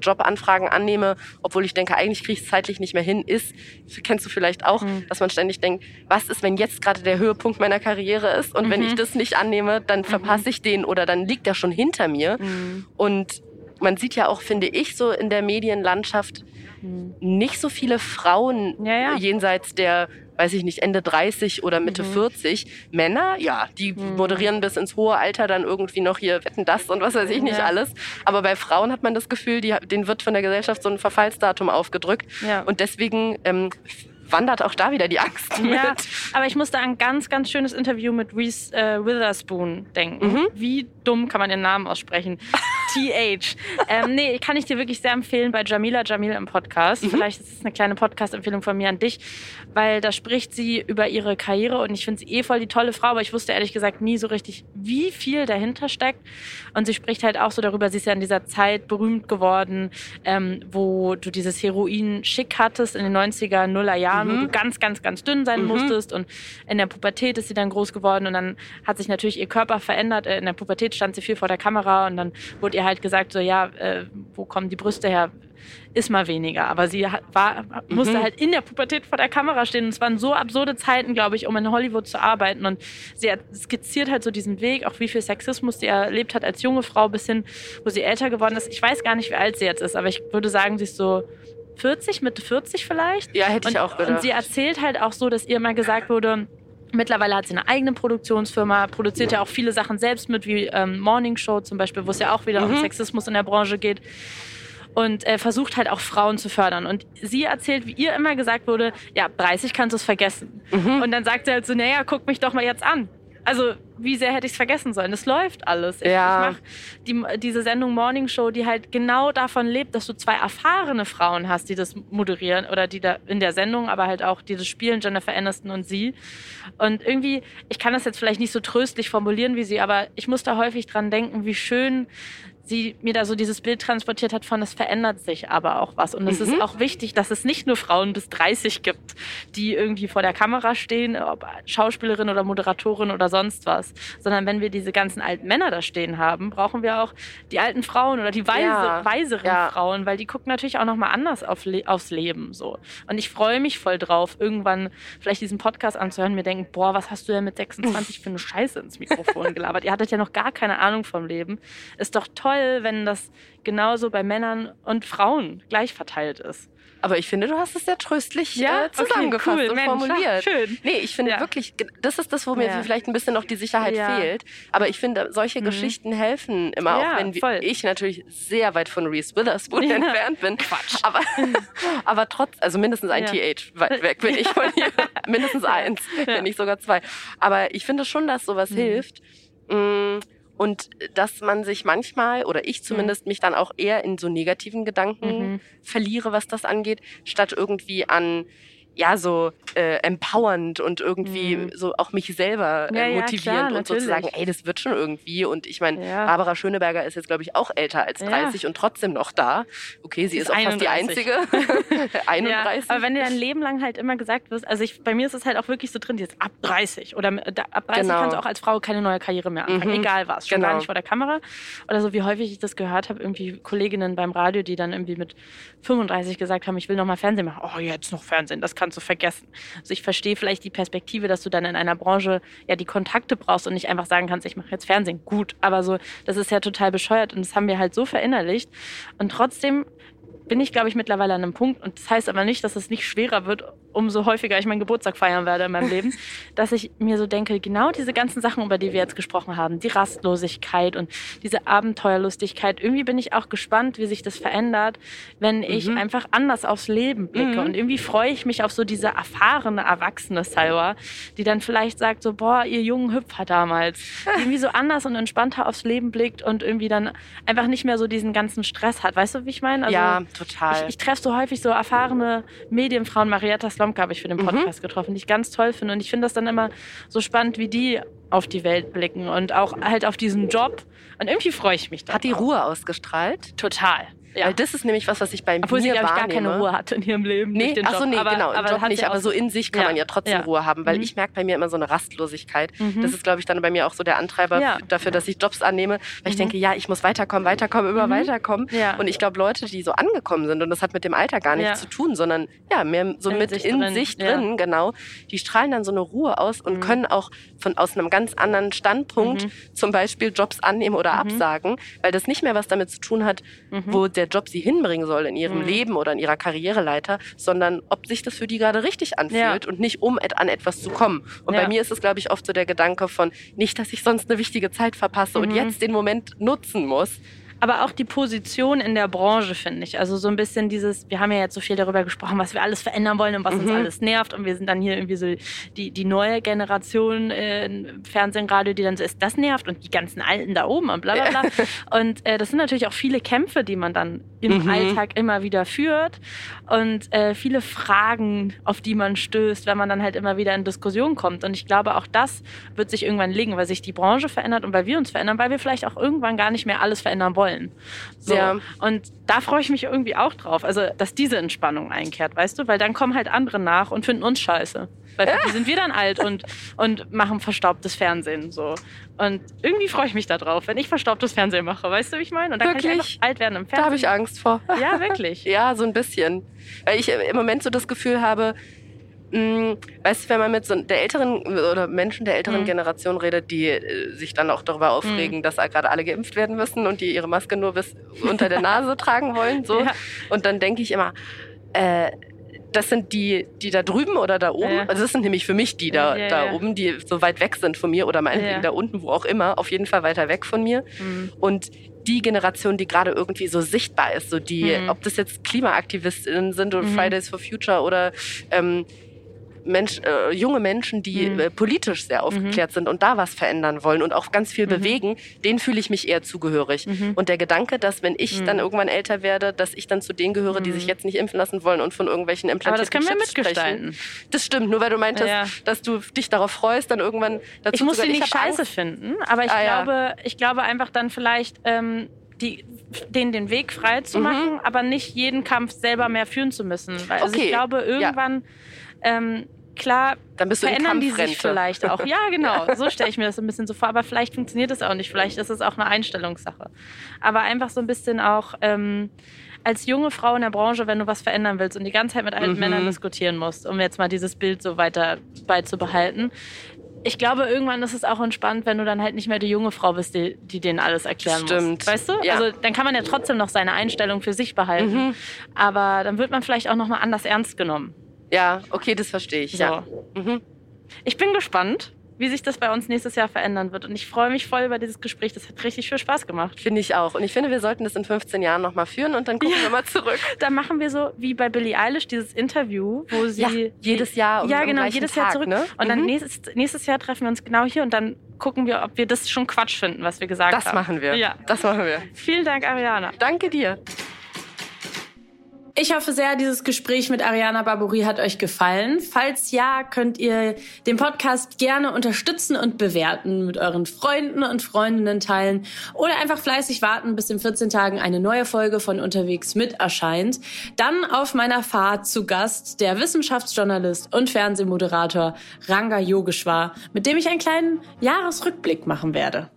A: Jobanfragen annehme, obwohl ich denke, eigentlich kriege ich es zeitlich nicht mehr hin, ist, kennst du vielleicht auch, mhm. dass man ständig denkt, was ist, wenn jetzt gerade der Höhepunkt meiner Karriere ist und mhm. wenn ich das nicht annehme, dann mhm. verpasse ich den oder dann liegt er schon hinter mir. Mhm. Und man sieht ja auch, finde ich, so in der Medienlandschaft mhm. nicht so viele Frauen ja, ja. jenseits der weiß ich nicht, Ende 30 oder Mitte mhm. 40. Männer, ja, die mhm. moderieren bis ins hohe Alter dann irgendwie noch hier Wetten das und was weiß ich nicht ja. alles. Aber bei Frauen hat man das Gefühl, die, denen wird von der Gesellschaft so ein Verfallsdatum aufgedrückt. Und deswegen ähm, wandert auch da wieder die Angst mit. Ja,
B: aber ich musste an ein ganz, ganz schönes Interview mit Reese äh, Witherspoon denken. Mhm. Wie dumm kann man ihren Namen aussprechen? TH. Ähm, nee, kann ich dir wirklich sehr empfehlen bei Jamila Jamil im Podcast. Mhm. Vielleicht ist es eine kleine Podcast-Empfehlung von mir an dich, weil da spricht sie über ihre Karriere und ich finde sie eh voll die tolle Frau, aber ich wusste ehrlich gesagt nie so richtig, wie viel dahinter steckt. Und sie spricht halt auch so darüber, sie ist ja in dieser Zeit berühmt geworden, ähm, wo du dieses Heroin schick hattest in den 90er, Nuller Jahren Jahren, mhm. wo du ganz, ganz, ganz dünn sein mhm. musstest. Und in der Pubertät ist sie dann groß geworden und dann hat sich natürlich ihr Körper verändert. Äh, in der Pubertät stand sie viel vor der Kamera und dann wurde ihr halt gesagt, so ja, äh, wo kommen die Brüste her? Ist mal weniger. Aber sie war, musste mhm. halt in der Pubertät vor der Kamera stehen. Und es waren so absurde Zeiten, glaube ich, um in Hollywood zu arbeiten. Und sie hat skizziert halt so diesen Weg, auch wie viel Sexismus sie erlebt hat als junge Frau, bis hin, wo sie älter geworden ist. Ich weiß gar nicht, wie alt sie jetzt ist, aber ich würde sagen, sie ist so 40, Mitte 40 vielleicht.
A: Ja, hätte
B: und,
A: ich auch gedacht.
B: Und sie erzählt halt auch so, dass ihr immer gesagt wurde, Mittlerweile hat sie eine eigene Produktionsfirma, produziert ja auch viele Sachen selbst mit, wie ähm, Morning Show zum Beispiel, wo es ja auch wieder mhm. um Sexismus in der Branche geht. Und äh, versucht halt auch Frauen zu fördern. Und sie erzählt, wie ihr immer gesagt wurde, ja, 30 kannst du es vergessen. Mhm. Und dann sagt sie halt so, naja, guck mich doch mal jetzt an. Also, wie sehr hätte ich es vergessen sollen? Es läuft alles. Ich, ja. ich mache die, diese Sendung Morning Show, die halt genau davon lebt, dass du zwei erfahrene Frauen hast, die das moderieren oder die da in der Sendung, aber halt auch die das spielen, Jennifer Aniston und sie. Und irgendwie, ich kann das jetzt vielleicht nicht so tröstlich formulieren wie sie, aber ich muss da häufig dran denken, wie schön sie mir da so dieses Bild transportiert hat von, es verändert sich aber auch was. Und es mhm. ist auch wichtig, dass es nicht nur Frauen bis 30 gibt, die irgendwie vor der Kamera stehen, ob Schauspielerin oder Moderatorin oder sonst was, sondern wenn wir diese ganzen alten Männer da stehen haben, brauchen wir auch die alten Frauen oder die weise, ja. weiseren ja. Frauen, weil die gucken natürlich auch nochmal anders auf, aufs Leben. So. Und ich freue mich voll drauf, irgendwann vielleicht diesen Podcast anzuhören und mir denken, boah, was hast du denn mit 26 für eine Scheiße ins Mikrofon gelabert? Ihr hattet ja noch gar keine Ahnung vom Leben. Ist doch toll, toll, wenn das genauso bei Männern und Frauen gleich verteilt ist.
A: Aber ich finde, du hast es sehr tröstlich ja? äh, zusammengefasst okay, cool. und Mensch, formuliert.
B: schön.
A: Nee, ich finde ja. wirklich, das ist das, wo mir ja. vielleicht ein bisschen noch die Sicherheit ja. fehlt. Aber ich finde, solche mhm. Geschichten helfen immer, auch wenn voll. ich natürlich sehr weit von Reese Witherspoon entfernt bin.
B: Quatsch.
A: Aber, aber trotz, also mindestens ein TH weit weg bin ich von hier. mindestens eins, wenn nicht sogar zwei. Aber ich finde schon, dass sowas mhm. hilft. Mh, mm, und dass man sich manchmal, oder ich zumindest, mhm. mich dann auch eher in so negativen Gedanken mhm. verliere, was das angeht, statt irgendwie an ja so äh, empowernd und irgendwie mhm. so auch mich selber äh, ja, motivierend ja, und so zu sagen, ey, das wird schon irgendwie. Und ich meine, ja. Barbara Schöneberger ist jetzt, glaube ich, auch älter als 30 und trotzdem noch da. Okay, sie, sie ist, auch 31. fast die einzige.
B: 31. aber wenn dir dein Leben lang halt immer gesagt wird, also ich, bei mir ist es halt auch wirklich so drin, jetzt ab 30 oder da, ab 30 genau. kannst du auch als Frau keine neue Karriere mehr anfangen, mhm. egal was, schon genau. gar nicht vor der Kamera. Oder so wie häufig ich das gehört habe, irgendwie Kolleginnen beim Radio, die dann irgendwie mit 35 gesagt haben, ich will noch mal Fernsehen machen. Oh, jetzt noch Fernsehen, das kannst du vergessen. Also ich verstehe vielleicht die Perspektive, dass du dann in einer Branche ja die Kontakte brauchst und nicht einfach sagen kannst, ich mache jetzt Fernsehen. Gut, aber so, das ist ja total bescheuert und das haben wir halt so verinnerlicht. Und trotzdem bin ich, glaube ich, mittlerweile an einem Punkt, und das heißt aber nicht, dass es nicht schwerer wird, umso häufiger ich meinen Geburtstag feiern werde in meinem Leben, dass ich mir so denke, genau diese ganzen Sachen, über die wir jetzt gesprochen haben, die Rastlosigkeit und diese Abenteuerlustigkeit, irgendwie bin ich auch gespannt, wie sich das verändert, wenn ich mhm. einfach anders aufs Leben blicke. Mhm. Und irgendwie freue ich mich auf so diese erfahrene, erwachsene Salwa, die dann vielleicht sagt so, boah, ihr jungen Hüpfer damals, irgendwie so anders und entspannter aufs Leben blickt und irgendwie dann einfach nicht mehr so diesen ganzen Stress hat. Weißt du, wie ich meine?
A: Also, ja, total.
B: Ich, ich treffe so häufig so erfahrene Medienfrauen, Marietta Slomka habe ich für den mhm. Podcast mhm. getroffen, die ich ganz toll finde. Und ich finde das dann immer so spannend, wie die auf die Welt blicken und auch halt auf diesen Job. Und irgendwie freue ich mich da.
A: Hat die Ruhe ausgestrahlt?
B: Total.
A: Ja. Weil das ist nämlich was, was ich bei
B: Obwohl
A: mir
B: sie,
A: wahrnehme.
B: gar keine Ruhe hatte in ihrem Leben.
A: Nee, ach so, nee,
B: aber,
A: genau,
B: im
A: Job nicht, aber so in sich kann ja. man ja trotzdem ja. Ruhe haben, weil mhm. ich merke bei mir immer so eine Rastlosigkeit. Mhm. Das ist, glaube ich, dann bei mir auch so der Antreiber ja. dafür, dass ich Jobs annehme, weil ich mhm. denke, ja, ich muss weiterkommen, weiterkommen, immer mhm. weiterkommen. Und ich glaube, Leute, die so angekommen sind, und das hat mit dem Alter gar nichts zu tun, sondern ja, mehr so in mit sich in drin. sich drin, genau, die strahlen dann so eine Ruhe aus und mhm. können auch von aus einem ganz anderen Standpunkt zum Beispiel Jobs annehmen oder absagen, weil das nicht mehr was damit zu tun hat, wo der Job sie hinbringt bringen soll in ihrem mhm. Leben oder in ihrer Karriereleiter, sondern ob sich das für die gerade richtig anfühlt ja. und nicht um an etwas zu kommen. Und ja. bei mir ist es, glaube ich, oft so der Gedanke von, nicht, dass ich sonst eine wichtige Zeit verpasse mhm. und jetzt den Moment nutzen muss,
B: aber auch die Position in der Branche, finde ich. Also so ein bisschen dieses, wir haben ja jetzt so viel darüber gesprochen, was wir alles verändern wollen und was mhm. uns alles nervt. Und wir sind dann hier irgendwie so die, die neue Generation äh, Fernsehen, Radio, die dann so ist, das nervt und die ganzen Alten da oben und bla bla bla. und äh, das sind natürlich auch viele Kämpfe, die man dann im mhm. Alltag immer wieder führt. Und äh, viele Fragen, auf die man stößt, wenn man dann halt immer wieder in Diskussion kommt. Und ich glaube, auch das wird sich irgendwann legen, weil sich die Branche verändert und weil wir uns verändern, weil wir vielleicht auch irgendwann gar nicht mehr alles verändern wollen wollen. So. Ja. Und da freue ich mich irgendwie auch drauf. Also, dass diese Entspannung einkehrt, weißt du? Weil dann kommen halt andere nach und finden uns scheiße. Weil die sind wir dann alt und, und machen verstaubtes Fernsehen. So. Und irgendwie freue ich mich da drauf, wenn ich verstaubtes Fernsehen mache. Weißt du, wie ich meine? Und dann
A: wirklich?
B: kann ich alt werden im Fernsehen.
A: Da habe ich Angst vor.
B: Ja, wirklich.
A: ja, so ein bisschen. Weil ich im Moment so das Gefühl habe, mh, mm, weißt du, wenn man mit so der älteren oder Menschen der älteren mhm. Generation redet, die äh, sich dann auch darüber aufregen, mhm. dass gerade alle geimpft werden müssen und die ihre Maske nur bis unter der Nase tragen wollen, so. Ja. Und dann denke ich immer, äh, das sind die, die da drüben oder da oben. Ja. Also das sind nämlich für mich die da, ja, da oben, die so weit weg sind von mir oder meinetwegen da unten, wo auch immer, auf jeden Fall weiter weg von mir. Mhm. Und die Generation, die gerade irgendwie so sichtbar ist, so die, mhm. ob das jetzt Klimaaktivistinnen sind oder mhm. Fridays for Future oder ähm, Mensch, äh, junge Menschen, die mhm. äh, politisch sehr aufgeklärt mhm. sind und da was verändern wollen und auch ganz viel mhm. bewegen, denen fühle ich mich eher zugehörig. Mhm. Und der Gedanke, dass wenn ich dann mhm. irgendwann älter werde, dass ich dann zu denen gehöre, die sich mhm. jetzt nicht impfen lassen wollen und von irgendwelchen implantierten
B: Aber das können wir mitgestalten.
A: Sprechen. Das stimmt, nur weil du meintest, ja. dass du dich darauf freust, dann irgendwann
B: dazu Ich muss sie nicht scheiße Angst. finden, aber ich, ah, glaube, ja. ich glaube einfach dann vielleicht... Ähm, die, denen den Weg frei zu machen, aber nicht jeden Kampf selber mehr führen zu müssen. Weil, also okay. ich glaube, irgendwann ähm, klar,
A: dann bist du
B: verändern die sich vielleicht auch. Ja, genau. So stelle ich mir das ein bisschen so vor. Aber vielleicht funktioniert das auch nicht. Vielleicht ist es auch eine Einstellungssache. Aber einfach so ein bisschen auch ähm, als junge Frau in der Branche, wenn du was verändern willst und die ganze Zeit mit alten mhm. Männern diskutieren musst, um jetzt mal dieses Bild so weiter beizubehalten. Ich glaube, irgendwann ist es auch entspannt, wenn du dann halt nicht mehr die junge Frau bist, die, die denen alles erklären
A: Stimmt.
B: muss. Weißt du? Ja. Also dann kann man ja trotzdem noch seine Einstellung für sich behalten. Mhm. Aber dann wird man vielleicht auch noch mal anders ernst genommen.
A: Ja, okay, das verstehe ich. So. Ja. Mhm.
B: Ich bin gespannt, wie sich das bei uns nächstes Jahr verändern wird. Und ich freue mich voll über dieses Gespräch. Das hat richtig viel Spaß gemacht.
A: Finde ich auch. Und ich finde, wir sollten das in 15 Jahren nochmal führen und dann gucken ja. wir mal zurück.
B: Dann machen wir so wie bei Billie Eilish dieses Interview, wo sie. Ja,
A: jedes Jahr.
B: Um ja, genau, jedes Tag, Jahr zurück. Ne? Und dann mhm. nächstes, nächstes Jahr treffen wir uns genau hier und dann gucken wir, ob wir das schon Quatsch finden, was wir gesagt
A: das
B: haben.
A: Das machen wir. Ja. Das machen wir.
B: Vielen Dank, Ariana.
A: Danke dir.
B: Ich hoffe sehr, dieses Gespräch mit Ariana Barbouri hat euch gefallen. Falls ja, könnt ihr den Podcast gerne unterstützen und bewerten, mit euren Freunden und Freundinnen teilen oder einfach fleißig warten, bis in 14 Tagen eine neue Folge von Unterwegs mit erscheint. Dann auf meiner Fahrt zu Gast der Wissenschaftsjournalist und Fernsehmoderator Ranga Yogeshwar, mit dem ich einen kleinen Jahresrückblick machen werde.